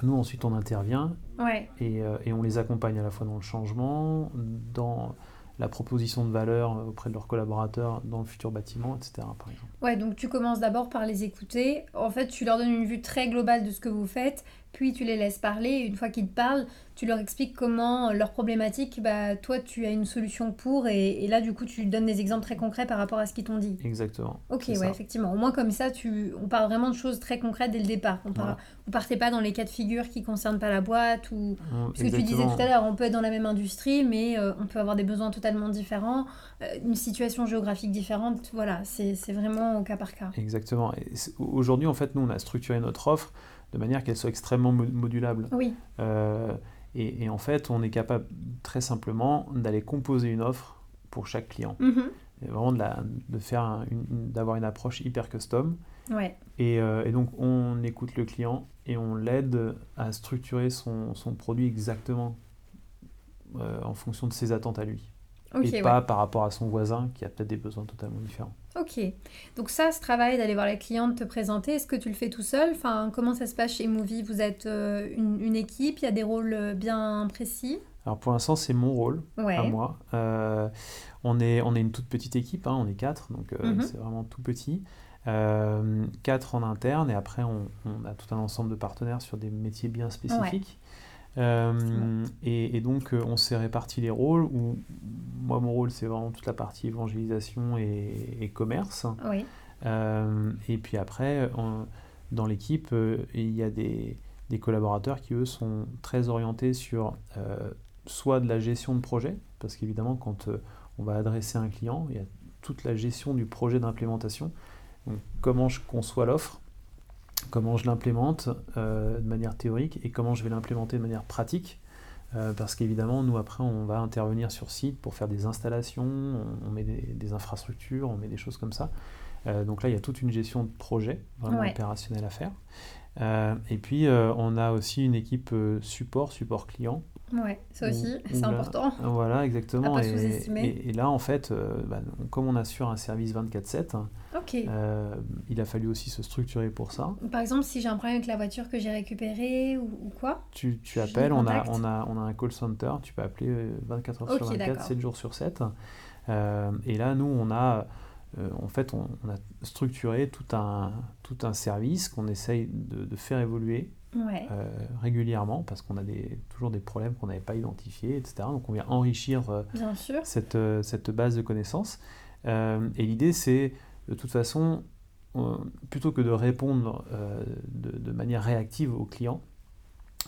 nous ensuite on intervient Ouais. et, et on les accompagne à la fois dans le changement, dans la proposition de valeur auprès de leurs collaborateurs dans le futur bâtiment, etc. Par exemple. Ouais, donc tu commences d'abord par les écouter. En fait, tu leur donnes une vue très globale de ce que vous faites, puis tu les laisses parler. Une fois qu'ils te parlent, tu leur expliques comment leurs problématiques, bah, toi, tu as une solution pour. Et, et là, du coup, tu donnes des exemples très concrets par rapport à ce qu'ils t'ont dit. Exactement. Ok, ouais, ça. effectivement. Au moins, comme ça, tu... on parle vraiment de choses très concrètes dès le départ. On part... Voilà. Vous partez pas dans les cas de figure qui concernent pas la boîte ou. On- Ce que tu disais tout à l'heure, on peut être dans la même industrie, mais euh, on peut avoir des besoins totalement différents, euh, une situation géographique différente. Voilà, c'est vraiment au cas par cas. Exactement. Aujourd'hui, en fait, nous, on a structuré notre offre de manière qu'elle soit extrêmement mo- modulable. Oui, Euh, et, et en fait, on est capable très simplement d'aller composer une offre pour chaque client. Mhm. Et vraiment de, la- de faire un- d'avoir une approche hyper custom. ouais. Et, euh, et donc, on écoute le client et on l'aide à structurer son, son produit exactement euh, en fonction de ses attentes à lui. Et ouais. pas par rapport à son voisin qui a peut-être des besoins totalement différents. Ok. Donc ça, ce travail d'aller voir la cliente, te présenter, est-ce que tu le fais tout seul? Enfin, comment ça se passe chez Movie? Vous êtes euh, une, une équipe, il y a des rôles euh, bien précis? Alors pour l'instant, c'est mon rôle Ouais. à moi. Euh, on, est, on est une toute petite équipe, hein, on est quatre, donc euh, Mhm. c'est vraiment tout petit. Quatre en interne, et après on, on a tout un ensemble de partenaires sur des métiers bien spécifiques. Euh, et, et donc euh, on s'est réparti les rôles, où moi mon rôle c'est vraiment toute la partie évangélisation et, et commerce. Oui. Euh, et puis après, on- dans l'équipe, il y a des, des collaborateurs qui, eux, sont très orientés sur soit de la gestion de projet, parce qu'évidemment, quand on va adresser un client, il y a toute la gestion du projet d'implémentation. Donc, comment je conçois l'offre, comment je l'implémente euh, de manière théorique et comment je vais l'implémenter de manière pratique. Euh, parce qu'évidemment, nous, après, on va intervenir sur site pour faire des installations, on, on met des, des infrastructures, on met des choses comme ça. Euh, donc là, il y a toute une gestion de projet vraiment Ouais. opérationnelle à faire. Euh, et puis, euh, on a aussi une équipe euh, support, support client. Ouais, ça aussi, c'est important. Voilà, exactement. À pas et, et- et là, en fait, euh, bah, comme on assure un service 24-7, Ok. euh, il a fallu aussi se structurer pour ça. Par exemple, si j'ai un problème avec la voiture que j'ai récupérée ou, ou quoi Tu, appelles, on a, on, a, on a un call center, tu peux appeler euh, 24 heures Ok, sur 24, d'accord. 7 jours sur 7. Euh, et là, nous, on a, euh, en fait, on, on a structuré tout un, tout un service qu'on essaye de, de faire évoluer Ouais. euh, régulièrement parce qu'on a des, toujours des problèmes qu'on n'avait pas identifiés, etc. Donc on vient enrichir euh, Bien sûr. cette, cette base de connaissances. Et l'idée, c'est de toute façon, plutôt que de répondre de, de manière réactive aux clients,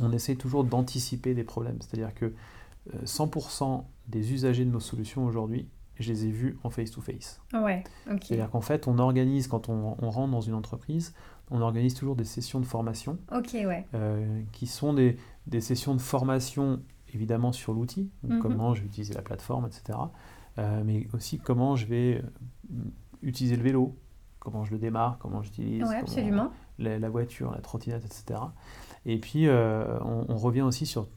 on essaie toujours d'anticiper des problèmes. C'est-à-dire que euh, 100% des usagers de nos solutions aujourd'hui, je les ai vus en face-to-face. Ouais, ok. C'est-à-dire qu'en fait, on organise, quand on, on rentre dans une entreprise, on organise toujours des sessions de formation Ok, ouais. euh, qui sont des, des sessions de formation évidemment sur l'outil, Mhm. comment je vais utiliser la plateforme, etc. euh, mais aussi comment je vais euh, utiliser le vélo, comment je le démarre, comment j'utilise, Ouais, comment- absolument. la, la voiture, la trottinette, etc. Et puis, euh, on, on revient aussi sur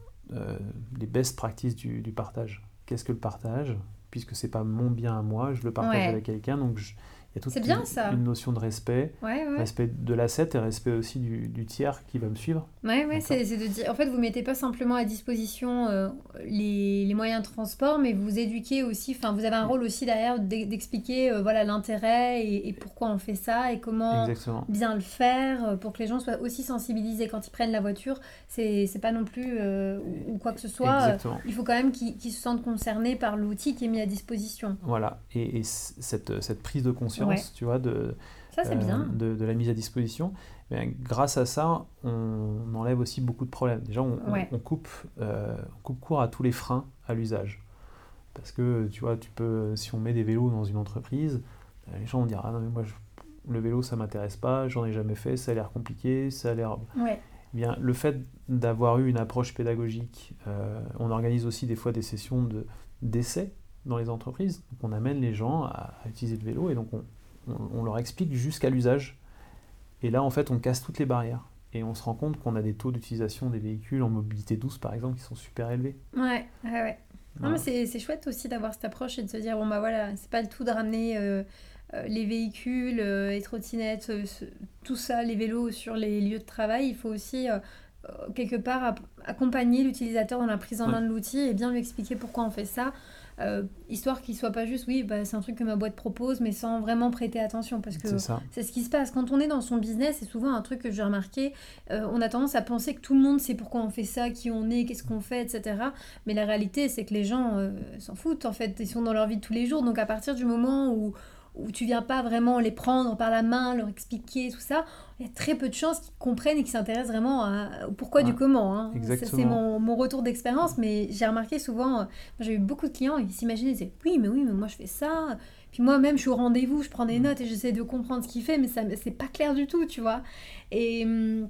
les best practices du, du partage. Qu'est-ce que le partage? Puisque c'est pas mon bien à moi, je le partage Ouais. avec quelqu'un, donc je- il y a toute C'est bien, une, ça. une notion de respect, Ouais, ouais. respect de l'asset et respect aussi du, du tiers qui va me suivre. Ouais, ouais, c'est de dire. En fait, vous mettez pas simplement à disposition euh, les, les moyens de transport, mais vous éduquez aussi. Enfin, vous avez un rôle aussi derrière d'e- d'expliquer euh, voilà l'intérêt et, et pourquoi on fait ça et comment Exactement. bien le faire euh, pour que les gens soient aussi sensibilisés quand ils prennent la voiture. C'est c'est pas non plus euh, ou, ou quoi que ce soit. Exactement. il faut quand même qu'ils se sentent concernés par l'outil qui est mis à disposition. Voilà. Et, et c- cette, cette prise de conscience, Ouais. tu vois, de, Ça, c'est euh, bien. de, de la mise à disposition, ben, grâce à ça, on enlève aussi beaucoup de problèmes. Déjà, on, on- Ouais. on coupe, euh, on coupe court à tous les freins à l'usage. Parce que, tu vois, tu peux, si on met des vélos dans une entreprise, euh, les gens vont dire Ah non, mais moi, je- le vélo, ça m'intéresse pas, j'en ai jamais fait, ça a l'air compliqué, ça a l'air. Ouais. Eh Bien, le fait d'avoir eu une approche pédagogique, euh, on organise aussi des fois des sessions de- d'essais dans les entreprises. Donc on amène les gens à, à utiliser le vélo et donc on, on- on leur explique jusqu'à l'usage. Et là, en fait, on casse toutes les barrières. Et on se rend compte qu'on a des taux d'utilisation des véhicules en mobilité douce, par exemple, qui sont super élevés. Ouais, ouais, ouais. Non, Voilà. mais c'est c'est chouette aussi d'avoir cette approche et de se dire, bon bah voilà, c'est pas le tout de ramener euh, euh, les véhicules, euh, les trottinettes, euh, tout ça, les vélos sur les lieux de travail. Il faut aussi, quelque part, accompagner l'utilisateur dans la prise en Ouais. main de l'outil et bien lui expliquer pourquoi on fait ça, euh, histoire qu'il soit pas juste, oui, bah, c'est un truc que ma boîte propose, mais sans vraiment prêter attention. Parce que C'est ce qui se passe. Quand on est dans son business, c'est souvent un truc que j'ai remarqué. euh, on a tendance à penser que tout le monde sait pourquoi on fait ça, qui on est, qu'est-ce qu'on fait, etc. Mais la réalité, c'est que les gens euh, s'en foutent, en fait. Ils sont dans leur vie de tous les jours. Donc à partir du moment où, où tu viens pas vraiment les prendre par la main, leur expliquer tout ça, il y a très peu de chances qu'ils comprennent et qu'ils s'intéressent vraiment à- au pourquoi du comment. hein. C'est mon, mon retour d'expérience, mais j'ai remarqué souvent, euh, j'ai eu beaucoup de clients, ils s'imaginaient, ils disaient, oui, mais oui, mais moi je fais ça. Puis moi-même, je suis au rendez-vous, je prends des Mm. notes et j'essaie de comprendre ce qu'il fait, mais ça, c'est pas clair du tout, tu vois. Et hum,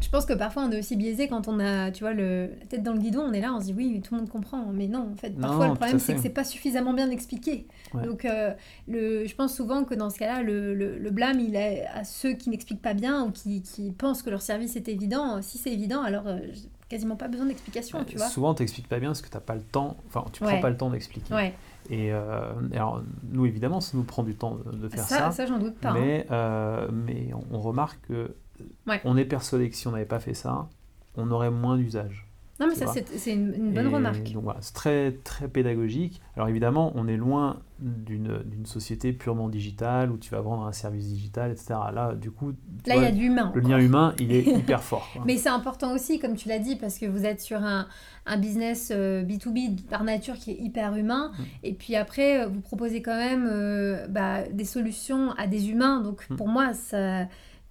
je pense que parfois on est aussi biaisé quand on a, tu vois, le, la tête dans le guidon, on est là, on se dit oui, tout le monde comprend. Mais non, en fait, Non, parfois le problème c'est que c'est pas suffisamment bien expliqué. Ouais. Donc euh, le, je pense souvent que dans ce cas-là, le, le- le blâme il est à ceux qui n'expliquent pas bien ou qui, qui pensent que leur service est évident. Si c'est évident, alors euh, quasiment pas besoin d'explication, tu vois. Euh, Souvent, tu n'expliques pas bien parce que tu n'as pas le temps, enfin, tu prends Ouais. pas le temps d'expliquer. Ouais, Et euh, alors, nous, évidemment, ça nous prend du temps de, de faire ça, ça. ça, j'en doute pas. hein. mais, euh, mais on, on remarque que Ouais. on est persuadé que si on n'avait pas fait ça, on aurait moins d'usage. Non, mais ça, c'est une, une bonne Et remarque. Donc voilà, c'est très, très pédagogique. Alors évidemment, on est loin d'une société purement digitale où tu vas vendre un service digital, etc. Là, du coup, tu Là, il y vois, a de l'humain. le lien humain, il est hyper fort. quoi. Mais c'est important aussi, comme tu l'as dit, parce que vous êtes sur un, un business euh, B2B par nature qui est hyper humain. Mm. Et puis après, euh, vous proposez quand même euh, bah, des solutions à des humains. Donc Mm. pour moi, ça...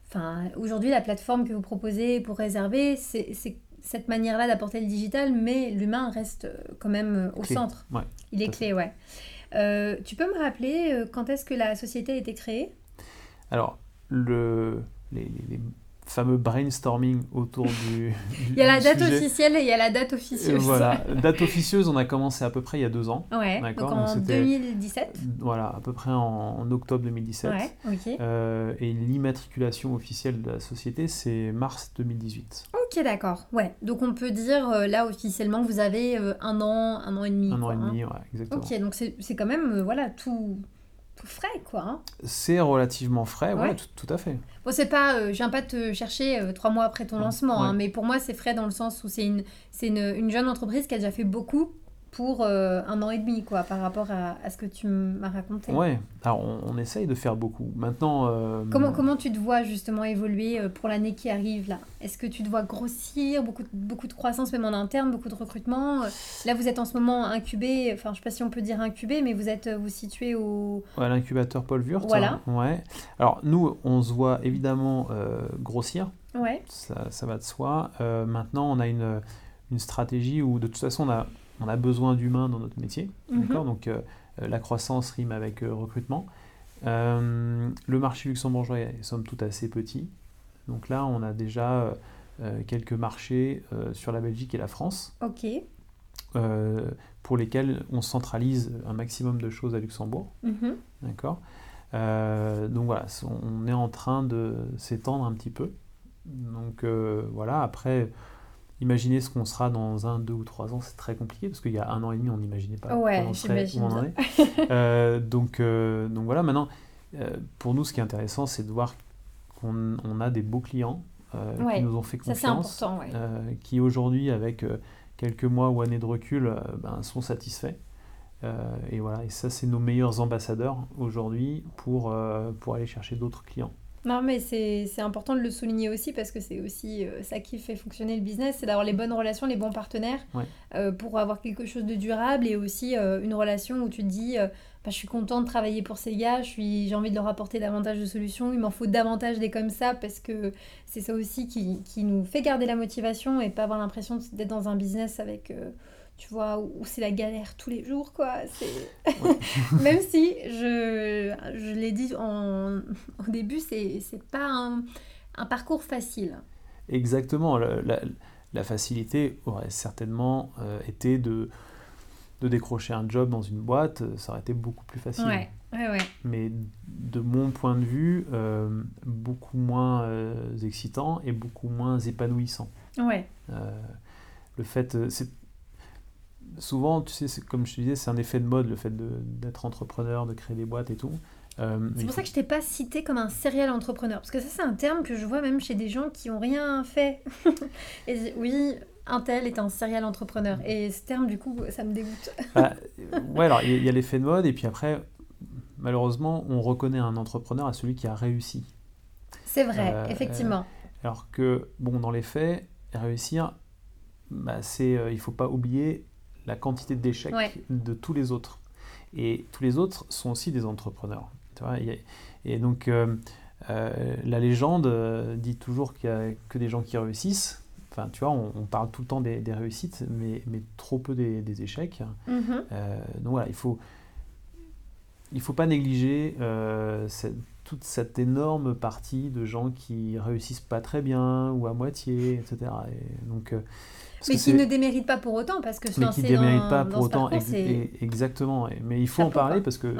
enfin, aujourd'hui, la plateforme que vous proposez pour réserver, c'est cette manière-là d'apporter le digital, mais l'humain reste euh, quand même euh, au Clé. centre. Ouais, Il est clé, ouais. Euh, tu peux me rappeler quand est-ce que la société a été créée? Alors, le, les- les fameux brainstorming autour du, du- Il y a la date sujet. officielle et il y a la date Et officieuse. voilà, date officieuse, on a commencé à peu près il y a deux ans. Ouais, donc D'accord, en donc c'était- 2017. Voilà, à peu près en, en octobre 2017. Ouais, ok. Euh, et l'immatriculation officielle de la société, c'est mars 2018. Ok, d'accord. Ouais, donc on peut dire euh, là officiellement vous avez euh, un an, un an et demi. Un an et hein. demi, ouais, exactement. Ok, donc c'est quand même euh, voilà tout, tout frais quoi. hein. C'est relativement frais, ouais, Ouais. tout, tout à fait. Bon, c'est pas, euh, je viens pas te chercher euh, trois mois après ton lancement, hein, mais pour moi c'est frais dans le sens où c'est une, c'est une, une jeune entreprise qui a déjà fait beaucoup pour euh, un an et demi, quoi, par rapport à, à ce que tu m'as raconté. Ouais, alors on, on, essaye de faire beaucoup. Maintenant. Euh, comment, comment tu te vois justement évoluer euh, pour l'année qui arrive là? Est-ce que tu te vois grossir, beaucoup, beaucoup de croissance même en interne, beaucoup de recrutement? Là, vous êtes en ce moment incubé, enfin, je sais pas si on peut dire incubé, mais vous êtes vous situé au. Ouais, l'incubateur Paul Wurt. Voilà. ouais. Alors, nous, on se voit évidemment grossir. Ouais. Ça, ça va de soi. maintenant, on a une, une stratégie où, de toute façon, on a on a besoin d'humains dans notre métier. Mhm. Donc euh, euh, la croissance rime avec euh, recrutement. le marché luxembourgeois est somme toute assez petit. Donc là, on a déjà quelques marchés sur la Belgique et la France. Ok. pour lesquels on centralise un maximum de choses à Luxembourg. Mhm. D'accord Donc voilà, on est en train de s'étendre un petit peu. Donc voilà, après, Imaginer ce qu'on sera dans un, deux ou trois ans, c'est très compliqué parce qu'il y a un an et demi, on n'imaginait pas ouais, on serait, où on en est. Euh, donc, euh, donc voilà, maintenant, euh, pour nous, ce qui est intéressant, c'est de voir qu'on on a des beaux clients qui nous ont fait confiance, ouais. qui aujourd'hui, avec quelques mois ou années de recul, ben, sont satisfaits. et voilà, et ça, c'est nos meilleurs ambassadeurs aujourd'hui pour, pour aller chercher d'autres clients. Non, mais c'est important de le souligner aussi parce que c'est aussi euh, ça qui fait fonctionner le business, c'est d'avoir les bonnes relations, les bons partenaires euh, pour avoir quelque chose de durable et aussi euh, une relation où tu te dis bah, je suis content de travailler pour ces gars, j'ai envie de leur apporter davantage de solutions, il m'en faut davantage des comme ça parce que c'est ça aussi qui, qui, nous fait garder la motivation et pas avoir l'impression d'être dans un business avec tu vois, où c'est la galère tous les jours, quoi. C'est... Même si, je, je l'ai dit en, au début, c'est, c'est pas un, un, parcours facile. Exactement. La, la, facilité aurait certainement euh, été de, de décrocher un job dans une boîte, ça aurait été beaucoup plus facile. Ouais, ouais, ouais. Mais de mon point de vue, euh, beaucoup moins euh, excitant et beaucoup moins épanouissant. Ouais. le fait, c'est souvent, tu sais, comme je te disais, c'est un effet de mode, le fait d'être entrepreneur, de créer des boîtes et tout. Euh, c'est pour ça que je t'ai pas cité comme un serial entrepreneur, parce que ça c'est un terme que je vois même chez des gens qui ont rien fait. et oui, un tel est un serial entrepreneur. Et ce terme, du coup, ça me dégoûte. Bah, ouais, alors il y, a l'effet de mode, et puis après, malheureusement, on reconnaît un entrepreneur à celui qui a réussi. C'est vrai, euh, effectivement. alors que, bon, dans les faits, réussir, bah, c'est, euh, il faut pas oublier la quantité d'échecs de tous les autres. Et tous les autres sont aussi des entrepreneurs. Tu vois, et, donc, euh, euh, la légende euh, dit toujours qu'il n'y a que des gens qui réussissent. Enfin, tu vois, on, parle tout le temps des, réussites, mais, mais, trop peu des, échecs. Mm-hmm. donc voilà, il faut, il faut pas négliger toute cette énorme partie de gens qui réussissent pas très bien ou à moitié, etc. Et donc, mais qui ne démérite pas pour autant, parce que mais qui ne démérite pas pour autant, exactement. Mais il faut en parler parce que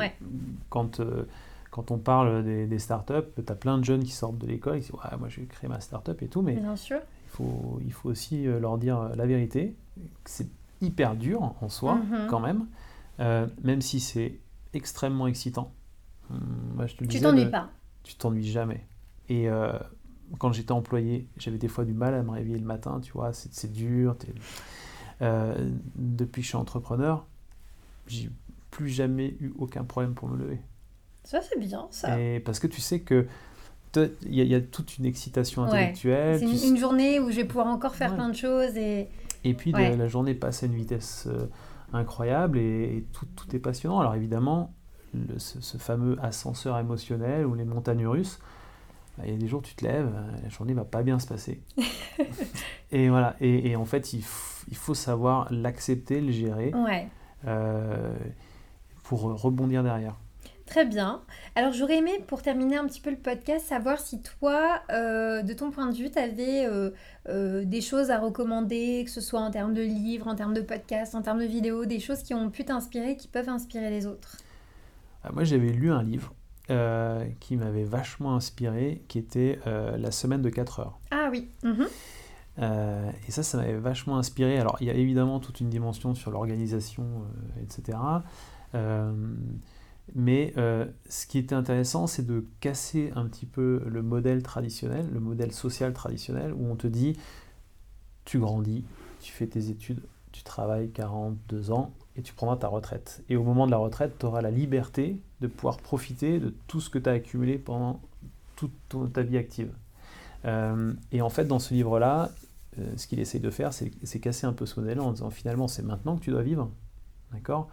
quand, euh, quand on parle des, des startups, tu as plein de jeunes qui sortent de l'école et qui disent ouais, Moi, je vais créer ma startup et tout, mais Bien sûr. Il, faut, il faut aussi euh, leur dire la vérité. C'est hyper dur en soi, Mhm. quand même, euh, même si c'est extrêmement excitant. Hum, je te Tu t'ennuies pas. tu t'ennuies jamais. Et euh, quand j'étais employé, j'avais des fois du mal à me réveiller le matin, tu vois, c'est dur. Euh, depuis que je suis entrepreneur, j'ai plus jamais eu aucun problème pour me lever. Ça, c'est bien, ça. Et parce que tu sais que il y, a- il y a toute une excitation Ouais. intellectuelle. C'est une, journée où je vais pouvoir encore faire Ouais. plein de choses et... Et puis Ouais. la journée passe à une vitesse euh, incroyable et, et tout, tout est passionnant. Alors évidemment, le- ce, ce fameux ascenseur émotionnel ou les montagnes russes, il y a des jours tu te lèves, euh, la journée va pas bien se passer. et voilà, et, et en fait il, faut savoir l'accepter, le gérer Ouais. euh, pour rebondir derrière. Très bien. Alors j'aurais aimé, pour terminer un petit peu le podcast, savoir si toi, euh, de ton point de vue, tu avais des choses à recommander, que ce soit en termes de livres, en termes de podcasts, en termes de vidéos, des choses qui ont pu t'inspirer, qui peuvent inspirer les autres. Ah, moi j'avais lu un livre euh, qui m'avait vachement inspiré, qui était euh, La semaine de 4 heures. Ah oui. Mhm. Euh, et ça, ça m'avait vachement inspiré. Alors, il y a évidemment toute une dimension sur l'organisation, etc. Mais ce qui était intéressant, c'est de casser un petit peu le modèle traditionnel, le modèle social traditionnel, où on te dit, tu grandis, tu fais tes études, tu travailles 42 ans et tu prendras ta retraite. Et au moment de la retraite, tu auras la liberté de pouvoir profiter de tout ce que tu as accumulé pendant toute ta vie active. Euh, et en fait, dans ce livre-là, euh, ce qu'il essaye de faire, c'est casser un peu ce modèle en disant finalement, c'est maintenant que tu dois vivre. D'accord?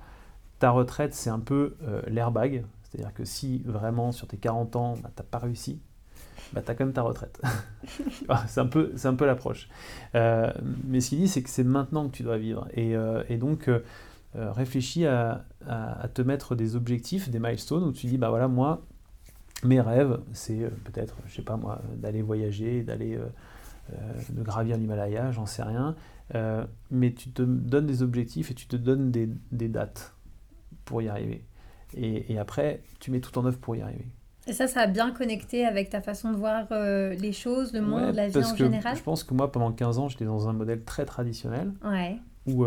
Ta retraite, c'est un peu euh, l'airbag. C'est-à-dire que si vraiment sur tes 40 ans, bah, tu n'as pas réussi, bah, tu as quand même ta retraite. Ah, c'est un peu, peu l'approche. mais ce qu'il dit, c'est que c'est maintenant que tu dois vivre. Et, et donc, réfléchis à, à, te mettre des objectifs, des milestones, où tu dis, bah voilà, moi, mes rêves, c'est euh, peut-être, je sais pas moi, d'aller voyager, d'aller euh, euh, de gravir l'Himalaya, j'en sais rien. mais tu te donnes des objectifs et tu te donnes des, dates pour y arriver. Et, après, tu mets tout en œuvre pour y arriver. Et ça, ça a bien connecté avec ta façon de voir les choses, le monde, la vie en général? Je pense que moi, pendant 15 ans, j'étais dans un modèle très traditionnel. Ouais. Où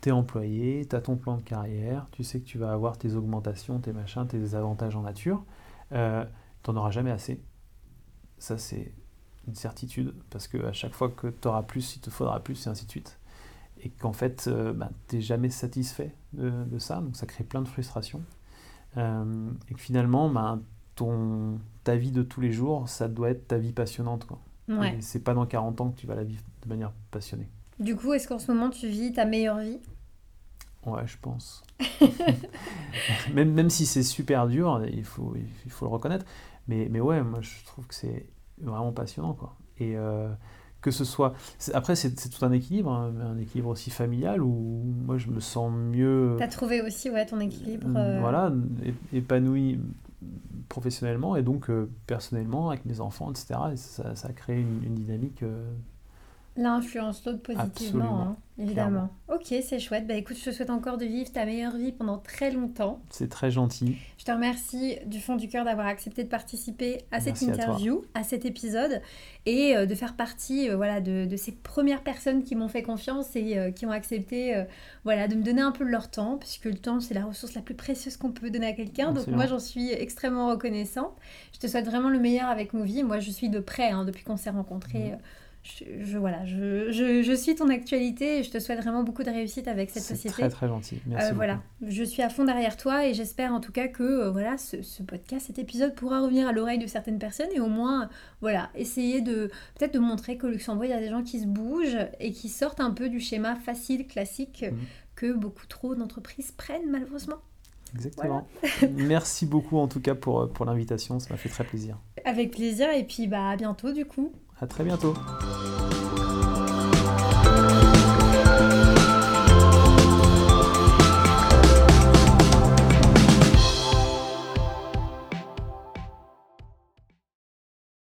tu es employé, tu as ton plan de carrière, tu sais que tu vas avoir tes augmentations, tes machins, tes avantages en nature euh, tu n'en auras jamais assez. Ça, c'est une certitude, parce qu'à chaque fois que tu auras plus, il te faudra plus, et ainsi de suite. Et qu'en fait, euh, bah, tu n'es jamais satisfait de, ça, donc ça crée plein de frustration. Euh, et que finalement, bah, ton, ta vie de tous les jours, ça doit être ta vie passionnante. Quoi. Ouais. c'est pas dans 40 ans que tu vas la vivre de manière passionnée. Du coup, est-ce qu'en ce moment, tu vis ta meilleure vie? Ouais, je pense. même, même si c'est super dur, il faut, il faut le reconnaître. Mais, mais ouais, moi je trouve que c'est vraiment passionnant. Quoi. Et euh, que ce soit. Après, c'est tout un équilibre, hein, un équilibre aussi familial où moi je me sens mieux. T'as trouvé aussi ouais, ton équilibre. Euh, voilà, épanoui professionnellement et donc euh, personnellement avec mes enfants, etc. Et ça, ça a créé une, une dynamique L'influence l'autre positivement, hein, évidemment. Ok, c'est chouette. Bah écoute, je te souhaite encore de vivre ta meilleure vie pendant très longtemps. C'est très gentil. Je te remercie du fond du cœur d'avoir accepté de participer à cette interview, à, cet épisode, et euh, de faire partie euh, voilà, de, ces premières personnes qui m'ont fait confiance et euh, qui ont accepté voilà, de me donner un peu de leur temps, puisque le temps, c'est la ressource la plus précieuse qu'on peut donner à quelqu'un. Donc moi, j'en suis extrêmement reconnaissante. Je te souhaite vraiment le meilleur avec Movie. Moi, je suis de près, hein, depuis qu'on s'est rencontrés. Mmh je, voilà, je, je, je, suis ton actualité et je te souhaite vraiment beaucoup de réussite avec cette société. C'est très très gentil. Merci. Euh, voilà, je suis à fond derrière toi et j'espère en tout cas que euh, voilà, ce, ce, podcast, cet épisode pourra revenir à l'oreille de certaines personnes et au moins voilà, essayer de peut-être de montrer qu'au Luxembourg, il y a des gens qui se bougent et qui sortent un peu du schéma facile, classique mhm. que beaucoup trop d'entreprises prennent malheureusement. Exactement. Merci beaucoup en tout cas pour, pour l'invitation, ça m'a fait très plaisir. Avec plaisir et puis bah à bientôt du coup. À très bientôt.